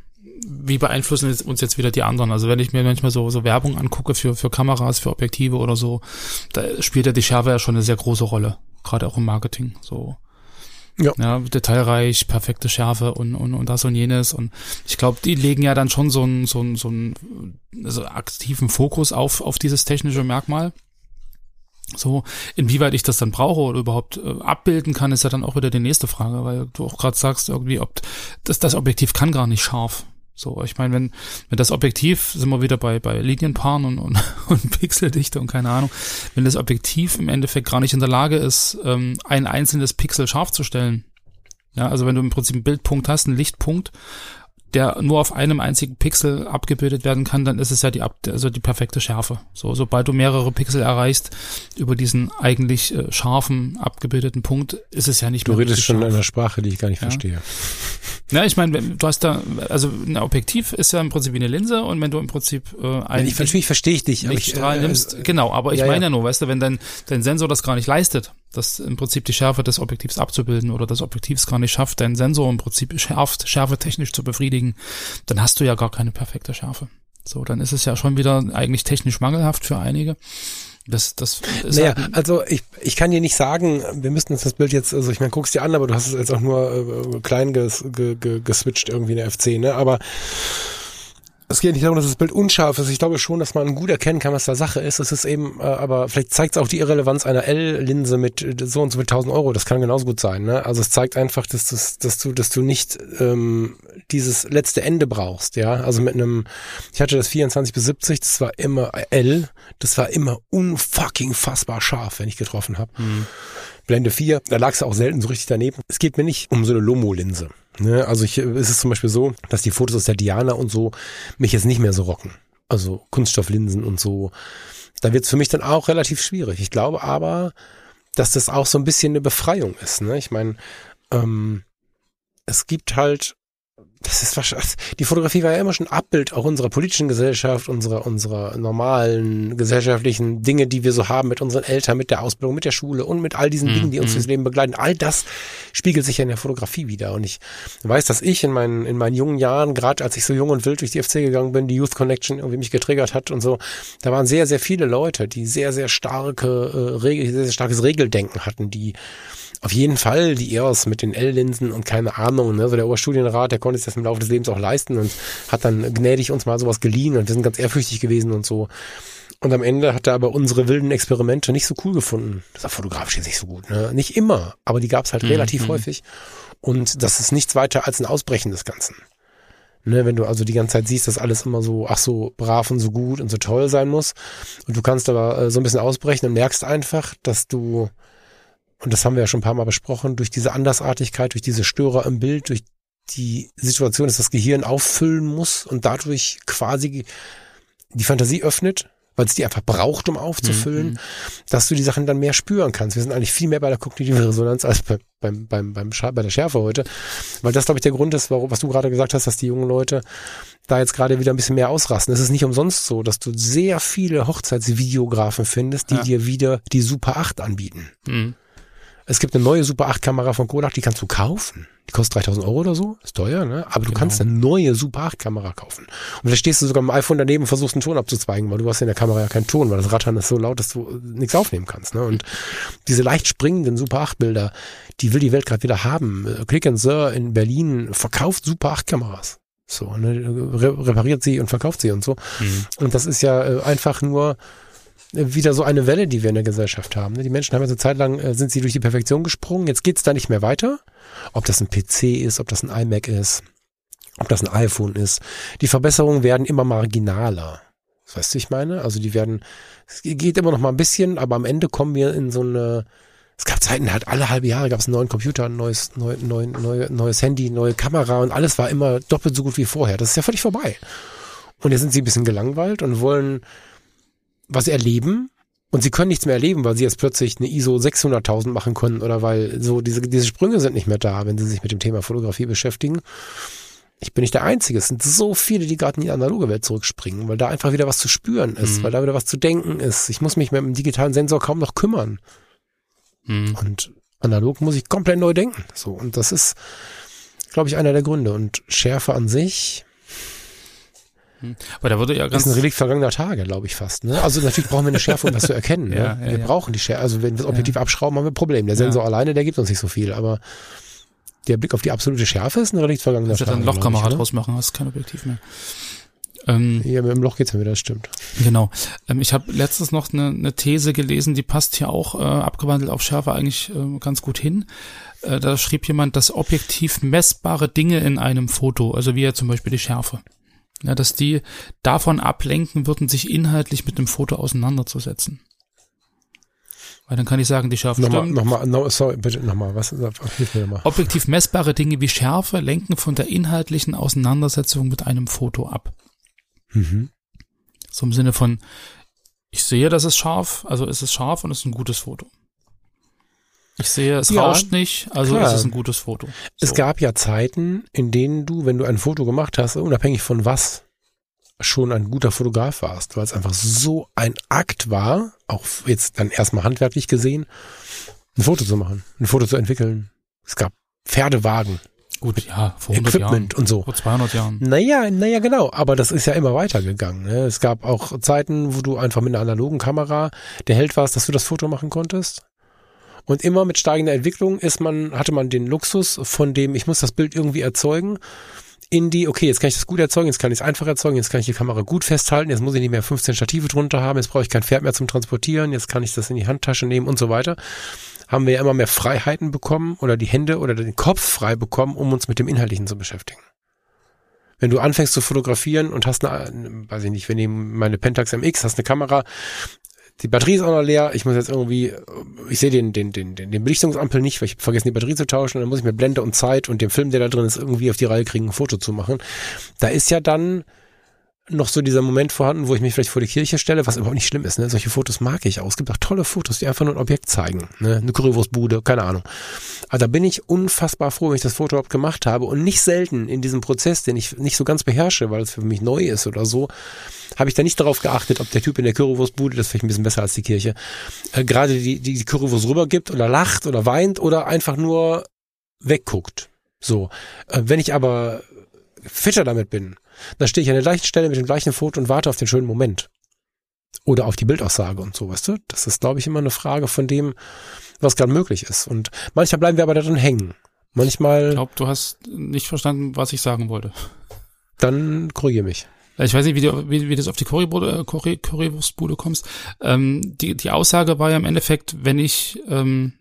wie beeinflussen uns jetzt wieder die anderen? Also wenn ich mir manchmal so so Werbung angucke für für Kameras, für Objektive oder so, da spielt ja die Schärfe ja schon eine sehr große Rolle, gerade auch im Marketing. So ja. ja, detailreich, perfekte Schärfe und, und, und das und jenes. Und ich glaube, die legen ja dann schon so einen so einen, so einen also aktiven Fokus auf, auf dieses technische Merkmal. So, inwieweit ich das dann brauche oder überhaupt äh, abbilden kann, ist ja dann auch wieder die nächste Frage, weil du auch gerade sagst, irgendwie, ob das, das Objektiv kann gar nicht scharf. So, ich meine, wenn, wenn das Objektiv, sind wir wieder bei, bei Linienpaaren und, und, und Pixeldichte und keine Ahnung, wenn das Objektiv im Endeffekt gar nicht in der Lage ist, ähm, ein einzelnes Pixel scharf zu stellen. Ja, also wenn du im Prinzip einen Bildpunkt hast, einen Lichtpunkt der nur auf einem einzigen Pixel abgebildet werden kann, dann ist es ja die, also die perfekte Schärfe. So, sobald du mehrere Pixel erreichst über diesen eigentlich äh, scharfen abgebildeten Punkt, ist es ja nicht du mehr. Du redest schon scharf. in einer Sprache, die ich gar nicht ja. verstehe. Ja, ich meine, du hast da, also ein Objektiv ist ja im Prinzip wie eine Linse und wenn du im Prinzip äh, ein ich, verstehe ich dich, Lichtstrahl ich, äh, nimmst, genau, aber ich ja, meine ja. ja nur, weißt du, wenn dein, dein Sensor das gar nicht leistet, das im Prinzip die Schärfe des Objektivs abzubilden oder das Objektivs gar nicht schafft, deinen Sensor im Prinzip schärft, schärfe technisch zu befriedigen, dann hast du ja gar keine perfekte Schärfe. So, dann ist es ja schon wieder eigentlich technisch mangelhaft für einige. Das, das ist naja, halt also ich, ich kann dir nicht sagen, wir müssten uns das Bild jetzt, also ich meine, guck's dir an, aber du hast es jetzt auch nur äh, klein ges, ge, ge, geswitcht irgendwie in der FC, ne? Aber es geht nicht darum, dass das Bild unscharf ist. Ich glaube schon, dass man gut erkennen kann, was da Sache ist. Es ist eben, äh, aber vielleicht zeigt es auch die Irrelevanz einer L-Linse mit äh, so und so mit 1000 Euro. Das kann genauso gut sein. Ne? Also es zeigt einfach, dass, dass, dass du, dass du nicht ähm, dieses letzte Ende brauchst. Ja, also mit einem, ich hatte das 24 bis 70, das war immer L, das war immer unfucking fassbar scharf, wenn ich getroffen habe. Mhm. Blende 4, da lag es auch selten so richtig daneben. Es geht mir nicht um so eine Lomo-Linse. Ne? Also ich, ist es zum Beispiel so, dass die Fotos aus der Diana und so mich jetzt nicht mehr so rocken. Also Kunststofflinsen und so. Da wird es für mich dann auch relativ schwierig. Ich glaube aber, dass das auch so ein bisschen eine Befreiung ist. Ne? Ich meine, ähm, es gibt halt das ist wahrscheinlich, die Fotografie war ja immer schon Abbild auch unserer politischen Gesellschaft, unserer, unserer normalen gesellschaftlichen Dinge, die wir so haben mit unseren Eltern, mit der Ausbildung, mit der Schule und mit all diesen mhm. Dingen, die uns mhm. Leben begleiten. All das spiegelt sich ja in der Fotografie wieder. Und ich weiß, dass ich in meinen, in meinen jungen Jahren, gerade als ich so jung und wild durch die FC gegangen bin, die Youth Connection irgendwie mich getriggert hat und so, da waren sehr, sehr viele Leute, die sehr, sehr starke, äh, Regel, sehr, sehr starkes Regeldenken hatten, die auf jeden Fall die EOS mit den L-Linsen und keine Ahnung, ne? so der Oberstudienrat, der konnte sich das im Laufe des Lebens auch leisten und hat dann gnädig uns mal sowas geliehen und wir sind ganz ehrfürchtig gewesen und so. Und am Ende hat er aber unsere wilden Experimente nicht so cool gefunden. Das war fotografisch jetzt nicht so gut, ne? Nicht immer, aber die gab es halt mhm. relativ mhm. häufig. Und das ist nichts weiter als ein Ausbrechen des Ganzen. Ne, wenn du also die ganze Zeit siehst, dass alles immer so, ach so brav und so gut und so toll sein muss. Und du kannst aber äh, so ein bisschen ausbrechen und merkst einfach, dass du und das haben wir ja schon ein paar Mal besprochen, durch diese Andersartigkeit, durch diese Störer im Bild, durch die Situation, dass das Gehirn auffüllen muss und dadurch quasi die Fantasie öffnet, weil es die einfach braucht, um aufzufüllen, mhm. dass du die Sachen dann mehr spüren kannst. Wir sind eigentlich viel mehr bei der kognitiven Resonanz als bei, beim, beim, beim, bei der Schärfe heute, weil das, glaube ich, der Grund ist, warum, was du gerade gesagt hast, dass die jungen Leute da jetzt gerade wieder ein bisschen mehr ausrasten. Es ist nicht umsonst so, dass du sehr viele Hochzeitsvideografen findest, die ja. dir wieder die Super 8 anbieten. Mhm. Es gibt eine neue Super 8 Kamera von Kodak, die kannst du kaufen. Die kostet 3000 Euro oder so, ist teuer, ne? Aber du genau. kannst eine neue Super 8 Kamera kaufen. Und da stehst du sogar mit dem iPhone daneben und versuchst einen Ton abzuzweigen, weil du hast in der Kamera ja keinen Ton, weil das Rattern ist so laut, dass du nichts aufnehmen kannst, ne? Und diese leicht springenden Super 8 Bilder, die will die Welt gerade wieder haben. Click and Sir in Berlin verkauft Super 8 Kameras. So, ne, repariert sie und verkauft sie und so. Mhm. Und das ist ja äh, einfach nur wieder so eine Welle, die wir in der Gesellschaft haben. Ne? Die Menschen haben ja so Zeit lang, äh, sind sie durch die Perfektion gesprungen, jetzt geht's da nicht mehr weiter. Ob das ein PC ist, ob das ein iMac ist, ob das ein iPhone ist. Die Verbesserungen werden immer marginaler. Weißt du, ich meine? Also die werden, es geht immer noch mal ein bisschen, aber am Ende kommen wir in so eine, es gab Zeiten, halt alle halbe Jahre gab es einen neuen Computer, ein neues, neu, neu, neu, neues Handy, neue Kamera und alles war immer doppelt so gut wie vorher. Das ist ja völlig vorbei. Und jetzt sind sie ein bisschen gelangweilt und wollen was erleben. Und sie können nichts mehr erleben, weil sie jetzt plötzlich eine ISO 600.000 machen können oder weil so diese, diese Sprünge sind nicht mehr da, wenn sie sich mit dem Thema Fotografie beschäftigen. Ich bin nicht der Einzige. Es sind so viele, die gerade in die analoge Welt zurückspringen, weil da einfach wieder was zu spüren ist, mhm. weil da wieder was zu denken ist. Ich muss mich mit dem digitalen Sensor kaum noch kümmern. Mhm. Und analog muss ich komplett neu denken. So. Und das ist, glaube ich, einer der Gründe. Und Schärfe an sich. Aber da würde ja ganz. Das ist ein Relikt vergangener Tage, glaube ich fast. Ne? Also natürlich brauchen wir eine Schärfe, um das zu erkennen. Ne? ja, wir ja. brauchen die Schärfe. Also wenn wir das Objektiv abschrauben, haben wir ein Problem. Der Sensor alleine, der gibt uns nicht so viel. Aber der Blick auf die absolute Schärfe ist ein Relikt vergangener Tage. Du dann Lochkamera draus machen, hast kein Objektiv mehr. Ähm, ja, mit dem Loch geht's ja wieder, das stimmt. Genau. Ähm, ich habe letztens noch eine, eine These gelesen, die passt hier auch äh, abgewandelt auf Schärfe eigentlich äh, ganz gut hin. Äh, da schrieb jemand, dass objektiv messbare Dinge in einem Foto, also wie ja zum Beispiel die Schärfe, ja, dass die davon ablenken würden, sich inhaltlich mit dem Foto auseinanderzusetzen. Weil dann kann ich sagen, die Schärfe nochmal, stimmt. Nochmal, no, sorry, bitte nochmal, was, hilf mir nochmal. Objektiv messbare Dinge wie Schärfe lenken von der inhaltlichen Auseinandersetzung mit einem Foto ab. Mhm. So im Sinne von, ich sehe, das ist scharf, also ist es scharf und es ist ein gutes Foto. Ich sehe, es ja, rauscht nicht, also klar. ist es ein gutes Foto. So. Es gab ja Zeiten, in denen du, wenn du ein Foto gemacht hast, unabhängig von was, schon ein guter Fotograf warst, weil es einfach so ein Akt war, auch jetzt dann erstmal handwerklich gesehen, ein Foto zu machen, ein Foto zu entwickeln. Es gab Pferdewagen. Gut, ja, vor 100 Equipment Jahren, und so. Vor 200 Jahren. Naja, naja, genau. Aber das ist ja immer weitergegangen. Ne? Es gab auch Zeiten, wo du einfach mit einer analogen Kamera der Held warst, dass du das Foto machen konntest. Und immer mit steigender Entwicklung ist man, hatte man den Luxus von dem, ich muss das Bild irgendwie erzeugen, in die, okay, jetzt kann ich das gut erzeugen, jetzt kann ich es einfach erzeugen, jetzt kann ich die Kamera gut festhalten, jetzt muss ich nicht mehr 15 Stative drunter haben, jetzt brauche ich kein Pferd mehr zum Transportieren, jetzt kann ich das in die Handtasche nehmen und so weiter. Haben wir ja immer mehr Freiheiten bekommen oder die Hände oder den Kopf frei bekommen, um uns mit dem Inhaltlichen zu beschäftigen. Wenn du anfängst zu fotografieren und hast eine, weiß ich nicht, wenn du meine Pentax MX, hast eine Kamera, die Batterie ist auch noch leer, ich muss jetzt irgendwie, ich sehe den, den, den, den, den Belichtungsampel nicht, weil ich vergessen, die Batterie zu tauschen, dann muss ich mir Blende und Zeit und den Film, der da drin ist, irgendwie auf die Reihe kriegen, ein Foto zu machen. Da ist ja dann noch so dieser Moment vorhanden, wo ich mich vielleicht vor die Kirche stelle, was überhaupt nicht schlimm ist. Ne? Solche Fotos mag ich auch. Es gibt auch tolle Fotos, die einfach nur ein Objekt zeigen. Ne? Eine Currywurstbude, keine Ahnung. Aber da bin ich unfassbar froh, wenn ich das Foto überhaupt gemacht habe. Und nicht selten in diesem Prozess, den ich nicht so ganz beherrsche, weil es für mich neu ist oder so, habe ich da nicht darauf geachtet, ob der Typ in der Currywurstbude, das ist vielleicht ein bisschen besser als die Kirche, äh, gerade die, die, Currywurst rübergibt oder lacht oder weint oder einfach nur wegguckt. So. Äh, wenn ich aber fitter damit bin, dann stehe ich an der gleichen Stelle mit dem gleichen Foto und warte auf den schönen Moment. Oder auf die Bildaussage und so, weißt du? Das ist, glaube ich, immer eine Frage von dem, was gerade möglich ist. Und manchmal bleiben wir aber da drin hängen. Manchmal. Ich glaube, du hast nicht verstanden, was ich sagen wollte. Dann korrigiere mich. Ich weiß nicht, wie du, wie, wie du auf die Currybude, Curry, Currywurstbude kommst. Ähm, die, die Aussage war ja im Endeffekt, wenn ich ähm,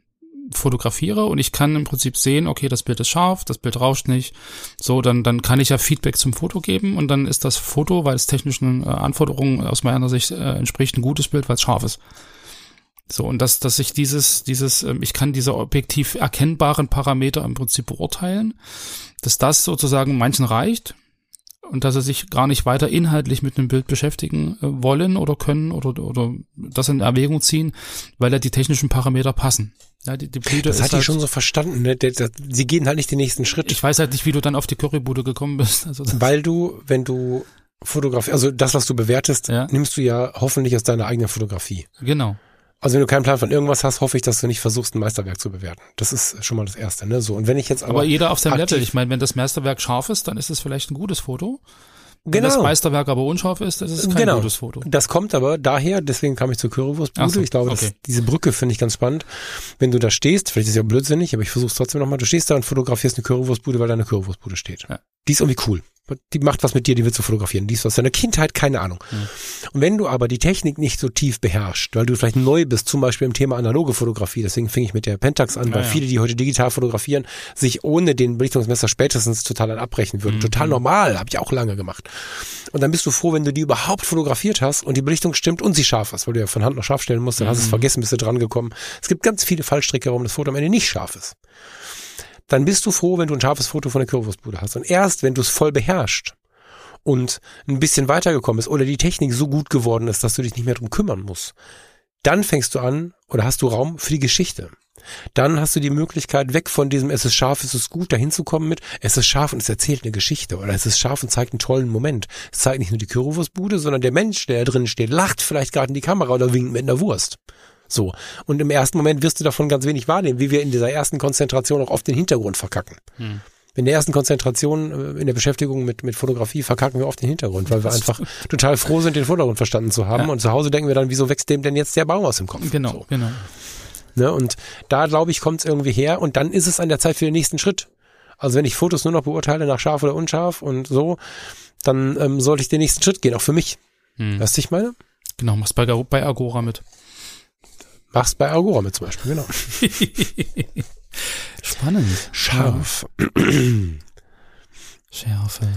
fotografiere und ich kann im Prinzip sehen, okay, das Bild ist scharf, das Bild rauscht nicht. So, dann, dann kann ich ja Feedback zum Foto geben und dann ist das Foto, weil es technischen äh, Anforderungen aus meiner Sicht äh, entspricht, ein gutes Bild, weil es scharf ist. So, und dass, dass ich dieses, dieses, äh, ich kann diese objektiv erkennbaren Parameter im Prinzip beurteilen, dass das sozusagen manchen reicht, und dass sie sich gar nicht weiter inhaltlich mit einem Bild beschäftigen äh, wollen oder können oder, oder das in Erwägung ziehen, weil da die technischen Parameter passen. Ja, die, die Blüte das hatte halt, ich schon so verstanden. Ne? Sie gehen halt nicht den nächsten Schritt. Ich weiß halt nicht, wie du dann auf die Currybude gekommen bist. Also weil du, wenn du Fotografie, also das, was du bewertest, ja. nimmst du ja hoffentlich aus deiner eigenen Fotografie. Genau. Also wenn du keinen Plan von irgendwas hast, hoffe ich, dass du nicht versuchst, ein Meisterwerk zu bewerten. Das ist schon mal das Erste. Ne? So und wenn ich jetzt aber, aber jeder auf seinem Level. Ich meine, wenn das Meisterwerk scharf ist, dann ist es vielleicht ein gutes Foto. Wenn genau. das Meisterwerk aber unscharf ist, das ist kein genau. gutes Foto. Das kommt aber daher, deswegen kam ich zur Currywurstbude. So, ich glaube, okay. das, diese Brücke finde ich ganz spannend. Wenn du da stehst, vielleicht ist es ja blödsinnig, aber ich versuche es trotzdem nochmal, du stehst da und fotografierst eine Currywurstbude, weil da eine Currywurstbude steht. Ja. Die ist irgendwie cool. Die macht was mit dir, die willst du fotografieren. Die ist aus deiner Kindheit, keine Ahnung. Mhm. Und wenn du aber die Technik nicht so tief beherrschst, weil du vielleicht neu bist, zum Beispiel im Thema analoge Fotografie, deswegen fing ich mit der Pentax an, ja, weil ja. viele, die heute digital fotografieren, sich ohne den Belichtungsmesser spätestens total abbrechen würden. Mhm. Total normal, habe ich auch lange gemacht. Und dann bist du froh, wenn du die überhaupt fotografiert hast und die Belichtung stimmt und sie scharf ist, weil du ja von Hand noch scharf stellen musst, dann mhm. hast du es mhm. vergessen, bist du dran gekommen. Es gibt ganz viele Fallstricke, warum das Foto am Ende nicht scharf ist dann bist du froh, wenn du ein scharfes Foto von der Currywurstbude hast. Und erst, wenn du es voll beherrschst und ein bisschen weitergekommen bist oder die Technik so gut geworden ist, dass du dich nicht mehr drum kümmern musst, dann fängst du an oder hast du Raum für die Geschichte. Dann hast du die Möglichkeit, weg von diesem es ist scharf, es ist gut, dahin zu kommen mit es ist scharf und es erzählt eine Geschichte oder es ist scharf und zeigt einen tollen Moment. Es zeigt nicht nur die Currywurstbude, sondern der Mensch, der da drin steht, lacht vielleicht gerade in die Kamera oder winkt mit einer Wurst. So. Und im ersten Moment wirst du davon ganz wenig wahrnehmen, wie wir in dieser ersten Konzentration auch oft den Hintergrund verkacken. Hm. In der ersten Konzentration äh, in der Beschäftigung mit, mit Fotografie verkacken wir oft den Hintergrund, weil wir einfach total froh sind, den Vordergrund verstanden zu haben. Ja. Und zu Hause denken wir dann, wieso wächst dem denn jetzt der Baum aus dem Kopf? Genau, so. genau. Ne, und da, glaube ich, kommt es irgendwie her. Und dann ist es an der Zeit für den nächsten Schritt. Also wenn ich Fotos nur noch beurteile nach scharf oder unscharf und so, dann ähm, sollte ich den nächsten Schritt gehen, auch für mich. Hm. Weißt du, ich meine? Genau, machst bei, bei Agora mit. Machst bei Agora mit zum Beispiel, genau. Spannend. Scharf. Schärfe.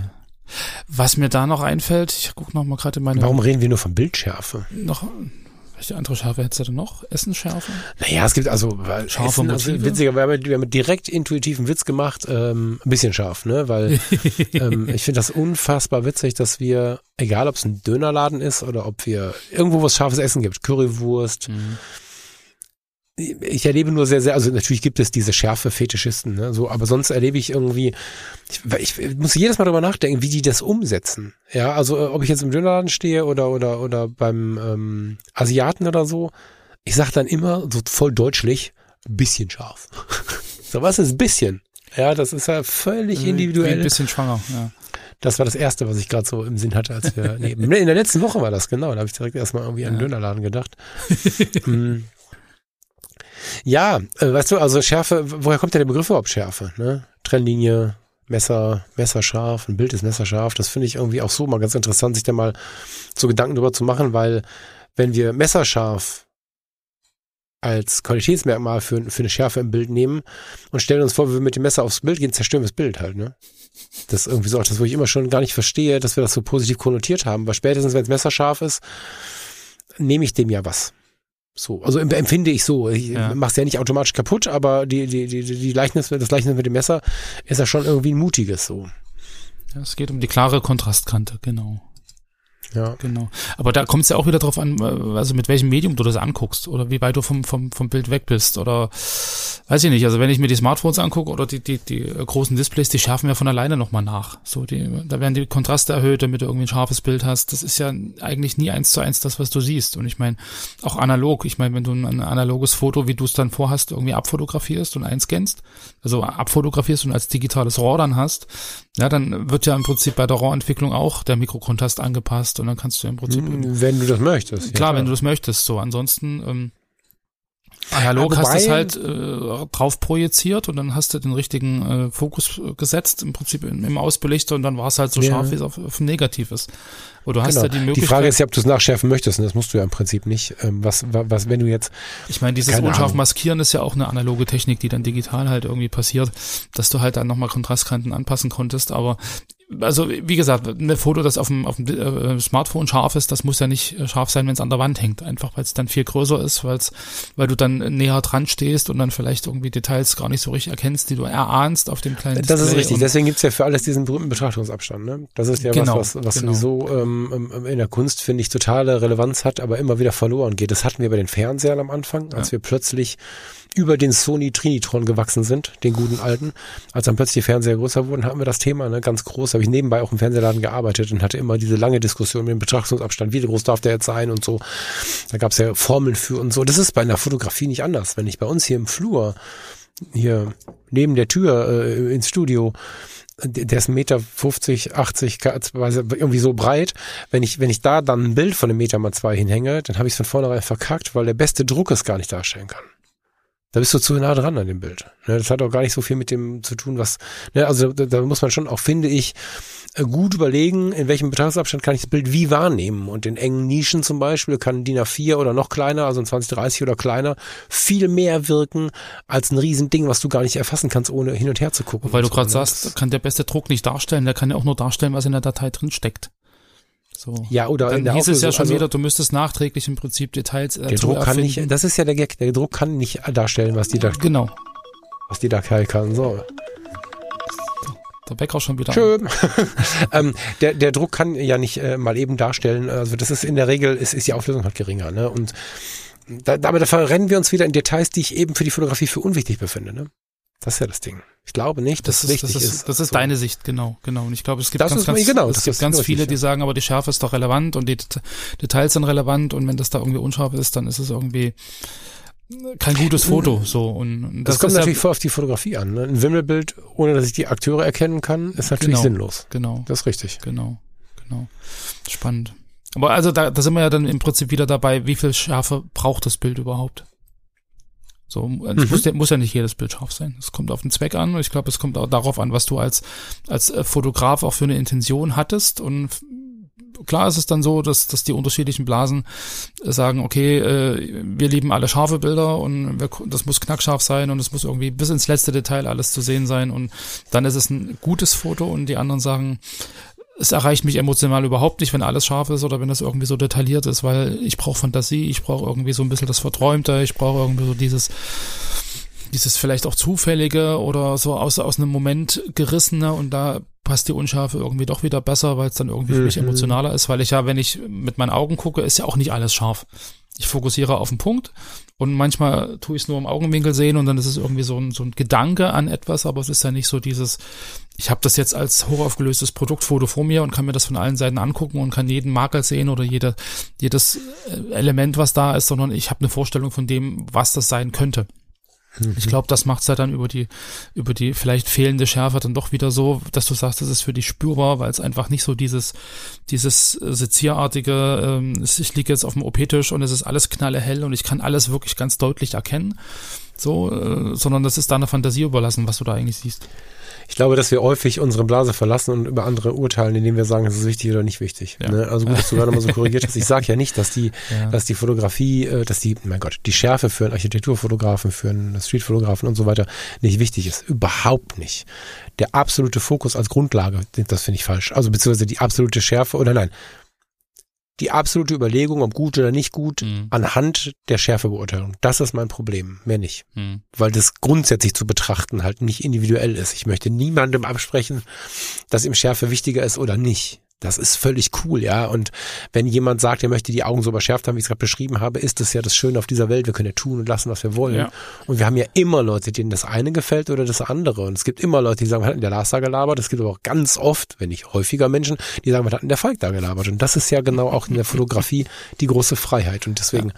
Was mir da noch einfällt, ich gucke noch mal gerade in meine. Warum reden wir nur von Bildschärfe? Noch welche andere Schärfe hättest du denn noch? Essensschärfe? Naja, es gibt also scharfe Essen, also witziger, wir haben, wir haben direkt intuitiven Witz gemacht, ähm, ein bisschen scharf, ne? Weil ähm, ich finde das unfassbar witzig, dass wir, egal ob es ein Dönerladen ist oder ob wir irgendwo was scharfes Essen gibt, Currywurst, mhm ich erlebe nur sehr, sehr, also natürlich gibt es diese Schärfe-Fetischisten, ne, so, aber sonst erlebe ich irgendwie, ich, ich muss jedes Mal darüber nachdenken, wie die das umsetzen. Ja, also äh, ob ich jetzt im Dönerladen stehe oder oder oder beim ähm, Asiaten oder so, ich sag dann immer so voll deutschlich, bisschen scharf. so was ist bisschen? Ja, das ist ja völlig äh, individuell. Ein bisschen schwanger, ja. Das war das Erste, was ich gerade so im Sinn hatte, als wir. Nee, in der letzten Woche war das, genau. Da habe ich direkt erstmal irgendwie an den Dönerladen gedacht. Ja, äh, weißt du, also Schärfe, woher kommt denn der Begriff überhaupt Schärfe? Ne? Trennlinie, Messer, messerscharf, ein Bild ist messerscharf. Das finde ich irgendwie auch so mal ganz interessant, sich da mal so Gedanken drüber zu machen, weil wenn wir messerscharf als Qualitätsmerkmal für, für eine Schärfe im Bild nehmen und stellen uns vor, wir mit dem Messer aufs Bild gehen, zerstören wir das Bild halt, ne? Das ist irgendwie so auch das, wo ich immer schon gar nicht verstehe, dass wir das so positiv konnotiert haben, weil spätestens, wenn es messerscharf ist, nehme ich dem ja was. So, also empfinde ich so. Ich ja. mach's ja nicht automatisch kaputt, aber die, die, die, die Gleichnis, das Gleichnis mit dem Messer ist ja schon irgendwie ein mutiges so. Ja, es geht um die klare Kontrastkante, genau. Ja. Genau. Aber da kommt es ja auch wieder drauf an, äh, also mit welchem Medium du das anguckst oder wie weit du vom, vom, vom Bild weg bist oder weiß ich nicht. Also wenn ich mir die Smartphones angucke oder die, die, die großen Displays, die schärfen ja von alleine nochmal nach. So, die, da werden die Kontraste erhöht, damit du irgendwie ein scharfes Bild hast. Das ist ja eigentlich nie eins zu eins das, was du siehst. Und ich meine, auch analog, ich meine, wenn du ein analoges Foto, wie du es dann vorhast, irgendwie abfotografierst und einscannst, also abfotografierst und als digitales RAW dann hast, ja, dann wird ja im Prinzip bei der RAW-Entwicklung auch der Mikrokontrast angepasst und dann kannst du im Prinzip. Hm, wenn du das möchtest. Klar, ja, wenn du das möchtest. So, ansonsten, ähm, Analog ja, hast du es halt äh, drauf projiziert und dann hast du den richtigen äh, Fokus gesetzt, im Prinzip im, im Ausbelichter und dann war es halt so ja. scharf, wie es auf, auf Negativ ist. Oder du genau. hast ja die Möglichkeit. Die Frage ist ja, ob du es nachschärfen möchtest und das musst du ja im Prinzip nicht. Ähm, was, was, wenn du jetzt. Ich meine, dieses unscharf maskieren ist ja auch eine analoge Technik, die dann digital halt irgendwie passiert, dass du halt dann nochmal Kontrastkanten anpassen konntest, aber also wie gesagt, ein Foto, das auf dem, auf dem äh, Smartphone scharf ist, das muss ja nicht äh, scharf sein, wenn es an der Wand hängt. Einfach weil es dann viel größer ist, weil's, weil du dann näher dran stehst und dann vielleicht irgendwie Details gar nicht so richtig erkennst, die du erahnst auf dem kleinen Das Display ist richtig. Deswegen gibt's ja für alles diesen berühmten Betrachtungsabstand. Ne? Das ist ja genau, was, was, was genau. sowieso ähm, ähm, in der Kunst, finde ich, totale Relevanz hat, aber immer wieder verloren geht. Das hatten wir bei den Fernsehern am Anfang, als ja. wir plötzlich über den Sony Trinitron gewachsen sind, den guten alten. Als dann plötzlich die Fernseher größer wurden, hatten wir das Thema, ne, ganz groß. Habe ich nebenbei auch im Fernsehladen gearbeitet und hatte immer diese lange Diskussion mit dem Betrachtungsabstand, wie groß darf der jetzt sein und so. Da gab es ja Formeln für und so. Das ist bei einer Fotografie nicht anders. Wenn ich bei uns hier im Flur, hier neben der Tür äh, ins Studio, der ist ein Meter 50, 80, irgendwie so breit. Wenn ich, wenn ich da dann ein Bild von einem Meter mal zwei hinhänge, dann habe ich es von vornherein verkackt, weil der beste Druck es gar nicht darstellen kann. Da bist du zu nah dran an dem Bild. Ne, das hat auch gar nicht so viel mit dem zu tun, was, ne, also da, muss man schon auch, finde ich, äh, gut überlegen, in welchem Betrachtungsabstand kann ich das Bild wie wahrnehmen. Und in engen Nischen zum Beispiel kann DIN A4 oder noch kleiner, also ein 2030 oder kleiner, viel mehr wirken als ein Riesending, was du gar nicht erfassen kannst, ohne hin und her zu gucken. Weil du gerade ne? sagst, kann der beste Druck nicht darstellen, der kann ja auch nur darstellen, was in der Datei drin steckt. So. Ja, oder Dann in der hieß es ja Auflösung, schon also- wieder, du müsstest nachträglich im Prinzip Details äh, Der Druck kann erfinden. nicht, das ist ja der Gag, der Druck kann nicht darstellen, was die, da, Genau. was die Datei kann. So. Der Bäcker schon wieder. Schön. ähm, der, der Druck kann ja nicht äh, mal eben darstellen. Also das ist in der Regel, ist, ist die Auflösung halt geringer. Ne? Und da, damit verrennen wir uns wieder in Details, die ich eben für die Fotografie für unwichtig befinde. Ne? Das ist ja das Ding. Ich glaube nicht, dass Das es ist, wichtig das ist, ist. das ist So. deine Sicht, genau, genau. Und ich glaube, es gibt Das ganz, ist- ganz, genau, es gibt ganz viele, die sagen, aber die Schärfe ist doch relevant und die Det- Details sind relevant und wenn das da irgendwie unscharf ist, dann ist es irgendwie kein gutes Foto, so. Und und Das, das, kommt natürlich ja, voll auf die Fotografie an. Ne? Ein Wimmelbild, ohne dass ich die Akteure erkennen kann, ist natürlich Genau. sinnlos. genau, Das ist richtig. genau, genau. Spannend. Aber also da, da sind wir ja dann im Prinzip wieder dabei, wie viel Schärfe braucht das Bild überhaupt? So, es Mhm. muss, ja, muss ja nicht jedes Bild scharf sein. Es kommt auf den Zweck an und ich glaube, es kommt auch darauf an, was du als, als äh, Fotograf auch für eine Intention hattest und Klar ist es dann so, dass, dass die unterschiedlichen Blasen äh, sagen, okay, äh, wir lieben alle scharfe Bilder und wir, das muss knackscharf sein und es muss irgendwie bis ins letzte Detail alles zu sehen sein und dann ist es ein gutes Foto und die anderen sagen, es erreicht mich emotional überhaupt nicht, wenn alles scharf ist oder wenn das irgendwie so detailliert ist, weil ich brauche Fantasie, ich brauche irgendwie so ein bisschen das Verträumte, ich brauche irgendwie so dieses, dieses vielleicht auch zufällige oder so aus, aus einem Moment gerissene und da passt die Unschärfe irgendwie doch wieder besser, weil es dann irgendwie für mich Mhm. emotionaler ist, weil ich ja, wenn ich mit meinen Augen gucke, ist ja auch nicht alles scharf. Ich fokussiere auf den Punkt und manchmal tue ich es nur im Augenwinkel sehen und dann ist es irgendwie so ein, so ein Gedanke an etwas, aber es ist ja nicht so dieses, ich habe das jetzt als hochaufgelöstes Produktfoto vor mir und kann mir das von allen Seiten angucken und kann jeden Makel sehen oder jede, jedes äh, Element, was da ist, sondern ich habe eine Vorstellung von dem, was das sein könnte. Ich glaube, das macht's ja dann über die, über die vielleicht fehlende Schärfe dann doch wieder so, dass du sagst, das ist für dich spürbar, weil es einfach nicht so dieses, dieses äh, sezierartige, ähm, es- ich liege jetzt auf dem OP-Tisch und es ist alles knallehell und ich kann alles wirklich ganz deutlich erkennen, so, äh, sondern das ist deiner Fantasie überlassen, was du da eigentlich siehst. Ich glaube, dass wir häufig unsere Blase verlassen und über andere urteilen, indem wir sagen, es ist wichtig oder nicht wichtig. Ja. Ne? Also gut, dass du gerade mal so korrigiert hast. Ich sage ja nicht, dass die, Ja. dass die Fotografie, äh, dass die, mein Gott, die Schärfe für einen Architekturfotografen, für einen Streetfotografen und so weiter nicht wichtig ist. Überhaupt nicht. Der absolute Fokus als Grundlage, das finde ich falsch. Also beziehungsweise die absolute Schärfe oder nein. Die absolute Überlegung, ob gut oder nicht gut, Mhm. anhand der Schärfebeurteilung. Das ist mein Problem. Mehr nicht Hm. weil das grundsätzlich zu betrachten halt nicht individuell ist. Ich möchte niemandem absprechen, dass ihm Schärfe wichtiger ist oder nicht. Das ist völlig cool, ja. Und wenn jemand sagt, er möchte die Augen so überschärft haben, wie ich es gerade beschrieben habe, ist das ja das Schöne auf dieser Welt. Wir können ja tun und lassen, was wir wollen. Ja. Und wir haben ja immer Leute, denen das eine gefällt oder das andere. Und es gibt immer Leute, die sagen, was hat denn der Lars da gelabert? Es gibt aber auch ganz oft, wenn nicht häufiger Menschen, die sagen, was hat denn der Falk da gelabert? Und das ist ja genau auch in der Fotografie die große Freiheit. Und deswegen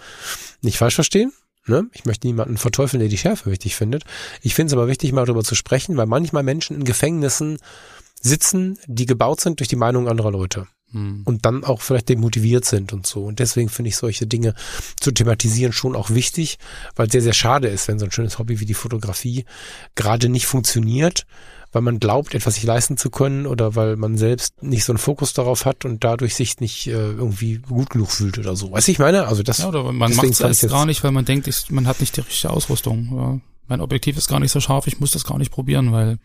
nicht falsch verstehen. Ne? Ich möchte niemanden verteufeln, der die Schärfe wichtig findet. Ich finde es aber wichtig, mal darüber zu sprechen, weil manchmal Menschen in Gefängnissen sitzen, die gebaut sind durch die Meinung anderer Leute Hm. und dann auch vielleicht demotiviert sind und so. Und deswegen finde ich solche Dinge zu thematisieren schon auch wichtig, weil es sehr, sehr schade ist, wenn so ein schönes Hobby wie die Fotografie gerade nicht funktioniert, weil man glaubt, etwas sich leisten zu können oder weil man selbst nicht so einen Fokus darauf hat und dadurch sich nicht äh, irgendwie gut genug fühlt oder so. Weißt du, ich meine? Also das, Ja, oder man macht es erst gar nicht, weil man denkt, ich, man hat nicht die richtige Ausrüstung. Ja. Mein Objektiv ist gar nicht so scharf, ich muss das gar nicht probieren, weil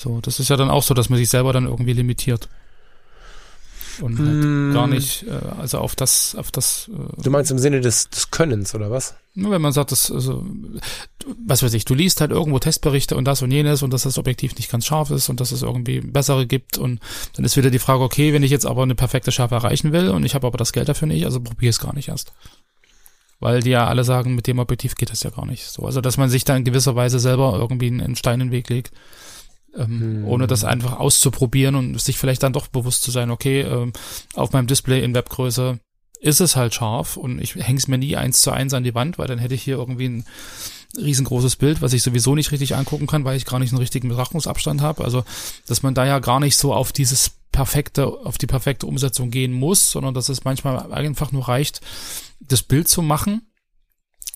so, das ist ja dann auch so, dass man sich selber dann irgendwie limitiert. Und halt Mm. gar nicht, äh, also auf das, auf das, äh, Du meinst im Sinne des, des Könnens oder was? nur wenn man sagt, das, also, du- was weiß ich, du liest halt irgendwo Testberichte und das und jenes und dass das Objektiv nicht ganz scharf ist und dass es irgendwie bessere gibt und dann ist wieder die Frage, okay, wenn ich jetzt aber eine perfekte Schärfe erreichen will und ich habe aber das Geld dafür nicht, also probiere es gar nicht erst. Weil die ja alle sagen, mit dem Objektiv geht das ja gar nicht. So, also dass man sich da in gewisser Weise selber irgendwie einen Stein in den Weg legt, ähm, Hm. ohne das einfach auszuprobieren und sich vielleicht dann doch bewusst zu sein, okay, ähm, auf meinem Display in Webgröße ist es halt scharf und ich hänge es mir nie eins zu eins an die Wand, weil dann hätte ich hier irgendwie ein riesengroßes Bild, was ich sowieso nicht richtig angucken kann, weil ich gar nicht einen richtigen Betrachtungsabstand habe. Also, dass man da ja gar nicht so auf dieses perfekte, auf die perfekte Umsetzung gehen muss, sondern dass es manchmal einfach nur reicht, das Bild zu machen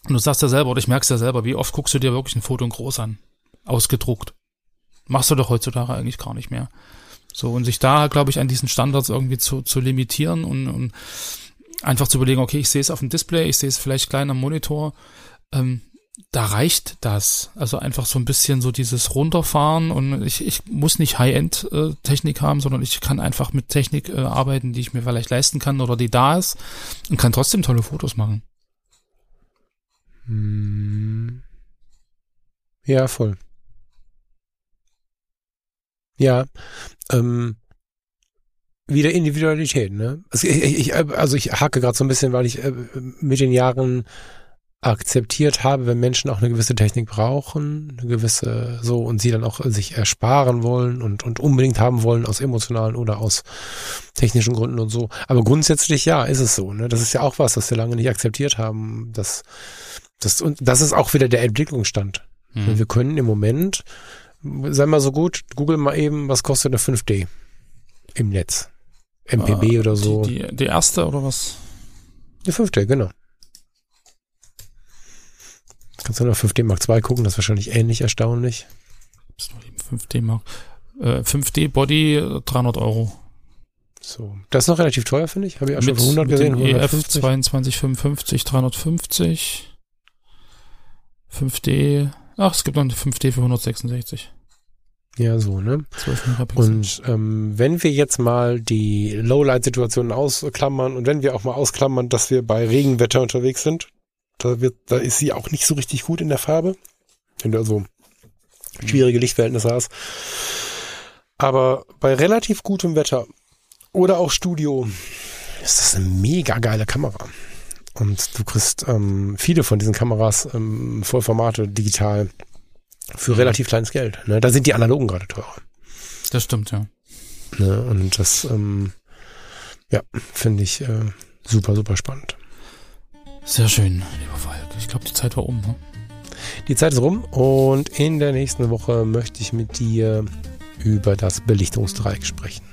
Und du sagst ja selber, oder ich merk's ja selber, wie oft guckst du dir wirklich ein Foto in groß an? Ausgedruckt. Machst du doch heutzutage eigentlich gar nicht mehr. So, und sich da, glaube ich, an diesen Standards irgendwie zu, zu limitieren und, und einfach zu überlegen, okay, ich sehe es auf dem Display, ich sehe es vielleicht klein am Monitor, ähm, da reicht das. Also einfach so ein bisschen so dieses Runterfahren und ich, ich muss nicht High-End-Technik haben, sondern ich kann einfach mit Technik äh, arbeiten, die ich mir vielleicht leisten kann oder die da ist und kann trotzdem tolle Fotos machen. Hm. Ja, voll. Ja, ähm, wieder Individualität, ne? Also ich, ich, also ich hake gerade so ein bisschen, weil ich äh, mit den Jahren akzeptiert habe, wenn Menschen auch eine gewisse Technik brauchen, eine gewisse so und sie dann auch sich ersparen wollen und und unbedingt haben wollen aus emotionalen oder aus technischen Gründen und so. Aber grundsätzlich ja, ist es so. Ne? Das ist ja auch was, was wir lange nicht akzeptiert haben. Das das und das ist auch wieder der Entwicklungsstand. Mhm. Wir können im Moment, sei mal so gut, google mal eben, was kostet eine 5D im Netz. MPB äh, oder so. Die, die, die erste oder was? Die 5D, genau. Kannst du noch 5D Mark II gucken, das ist wahrscheinlich ähnlich erstaunlich. 5D Mark. Äh, 5D Body 300 Euro. So, das ist noch relativ teuer, finde ich. Habe ich auch schon für 100 gesehen. EF 2255, 350. 5D. Ach, es gibt noch eine 5D für 166. Ja, so, ne? Und ähm, wenn wir jetzt mal die Lowlight-Situationen ausklammern und wenn wir auch mal ausklammern, dass wir bei Regenwetter unterwegs sind, da wird, da ist sie auch nicht so richtig gut in der Farbe. Wenn du also schwierige Lichtverhältnisse hast. Aber bei relativ gutem Wetter oder auch Studio ist das eine mega geile Kamera. Und du kriegst ähm, viele von diesen Kameras ähm, Vollformate digital für mhm. relativ kleines Geld. Ne? Da sind die analogen gerade teurer. Das stimmt, ja. Ne? Und das, ähm, ja, finde ich äh, super, super spannend. Sehr schön, lieber Falk. Ich glaube, die Zeit war um. Ne? Die Zeit ist rum und in der nächsten Woche möchte ich mit dir über das Belichtungsdreieck sprechen.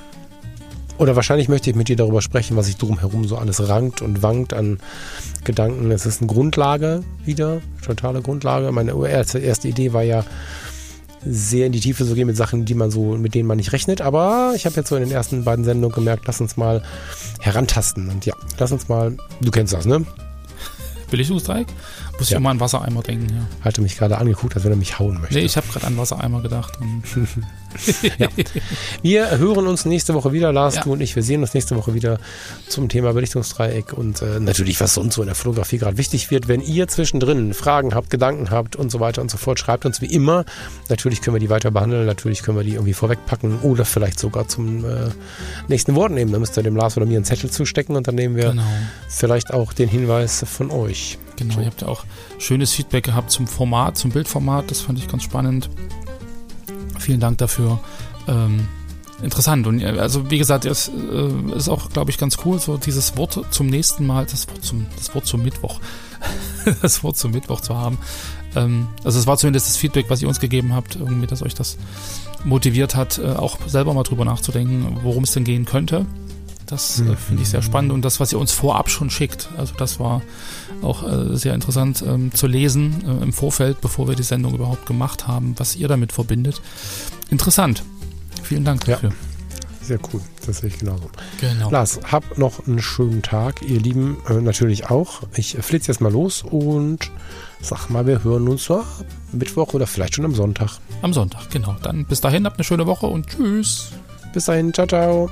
Oder wahrscheinlich möchte ich mit dir darüber sprechen, was sich drumherum so alles rankt und wankt an Gedanken. Es ist eine Grundlage wieder, totale Grundlage. Meine erste, erste Idee war ja, sehr in die Tiefe zu gehen mit Sachen, die man so, mit denen man nicht rechnet. Aber ich habe jetzt so in den ersten beiden Sendungen gemerkt, lass uns mal herantasten. Und ja, lass uns mal, du kennst das, ne? Belichtungsdreieck? Muss ja. ich immer an Wassereimer denken, ja. Hatte mich gerade angeguckt, als wenn er mich hauen möchte. Nee, ich habe gerade an Wassereimer gedacht. ja. Wir hören uns nächste Woche wieder, Lars, ja. du und ich. Wir sehen uns nächste Woche wieder zum Thema Belichtungsdreieck und äh, natürlich, was sonst so in der Fotografie gerade wichtig wird. Wenn ihr zwischendrin Fragen habt, Gedanken habt und so weiter und so fort, schreibt uns wie immer. Natürlich können wir die weiter behandeln, natürlich können wir die irgendwie vorwegpacken oder vielleicht sogar zum äh, nächsten Wort nehmen. Da müsst ihr dem Lars oder mir einen Zettel zustecken und dann nehmen wir genau. vielleicht auch den Hinweis von euch. Genau, ihr habt ja auch schönes Feedback gehabt zum Format, zum Bildformat. Das fand ich ganz spannend. Vielen Dank dafür. Ähm, interessant. Und also wie gesagt, es äh, ist auch, glaube ich, ganz cool, so dieses Wort zum nächsten Mal, das Wort zum, das Wort zum Mittwoch, das Wort zum Mittwoch zu haben. Ähm, also es war zumindest das Feedback, was ihr uns gegeben habt, irgendwie, dass euch das motiviert hat, äh, auch selber mal drüber nachzudenken, worum es denn gehen könnte. Das äh, finde ich sehr spannend und das, was ihr uns vorab schon schickt. Also das war auch äh, sehr interessant ähm, zu lesen äh, im Vorfeld, bevor wir die Sendung überhaupt gemacht haben, was ihr damit verbindet. Interessant. Vielen Dank dafür. Ja. Sehr cool, das sehe ich genauso. Genau. Lars, hab noch einen schönen Tag, ihr Lieben, äh, natürlich auch. Ich flitze jetzt mal los und sag mal, wir hören uns so Mittwoch oder vielleicht schon am Sonntag. Am Sonntag, genau. Dann bis dahin, habt eine schöne Woche und tschüss. Bis dahin, ciao, ciao.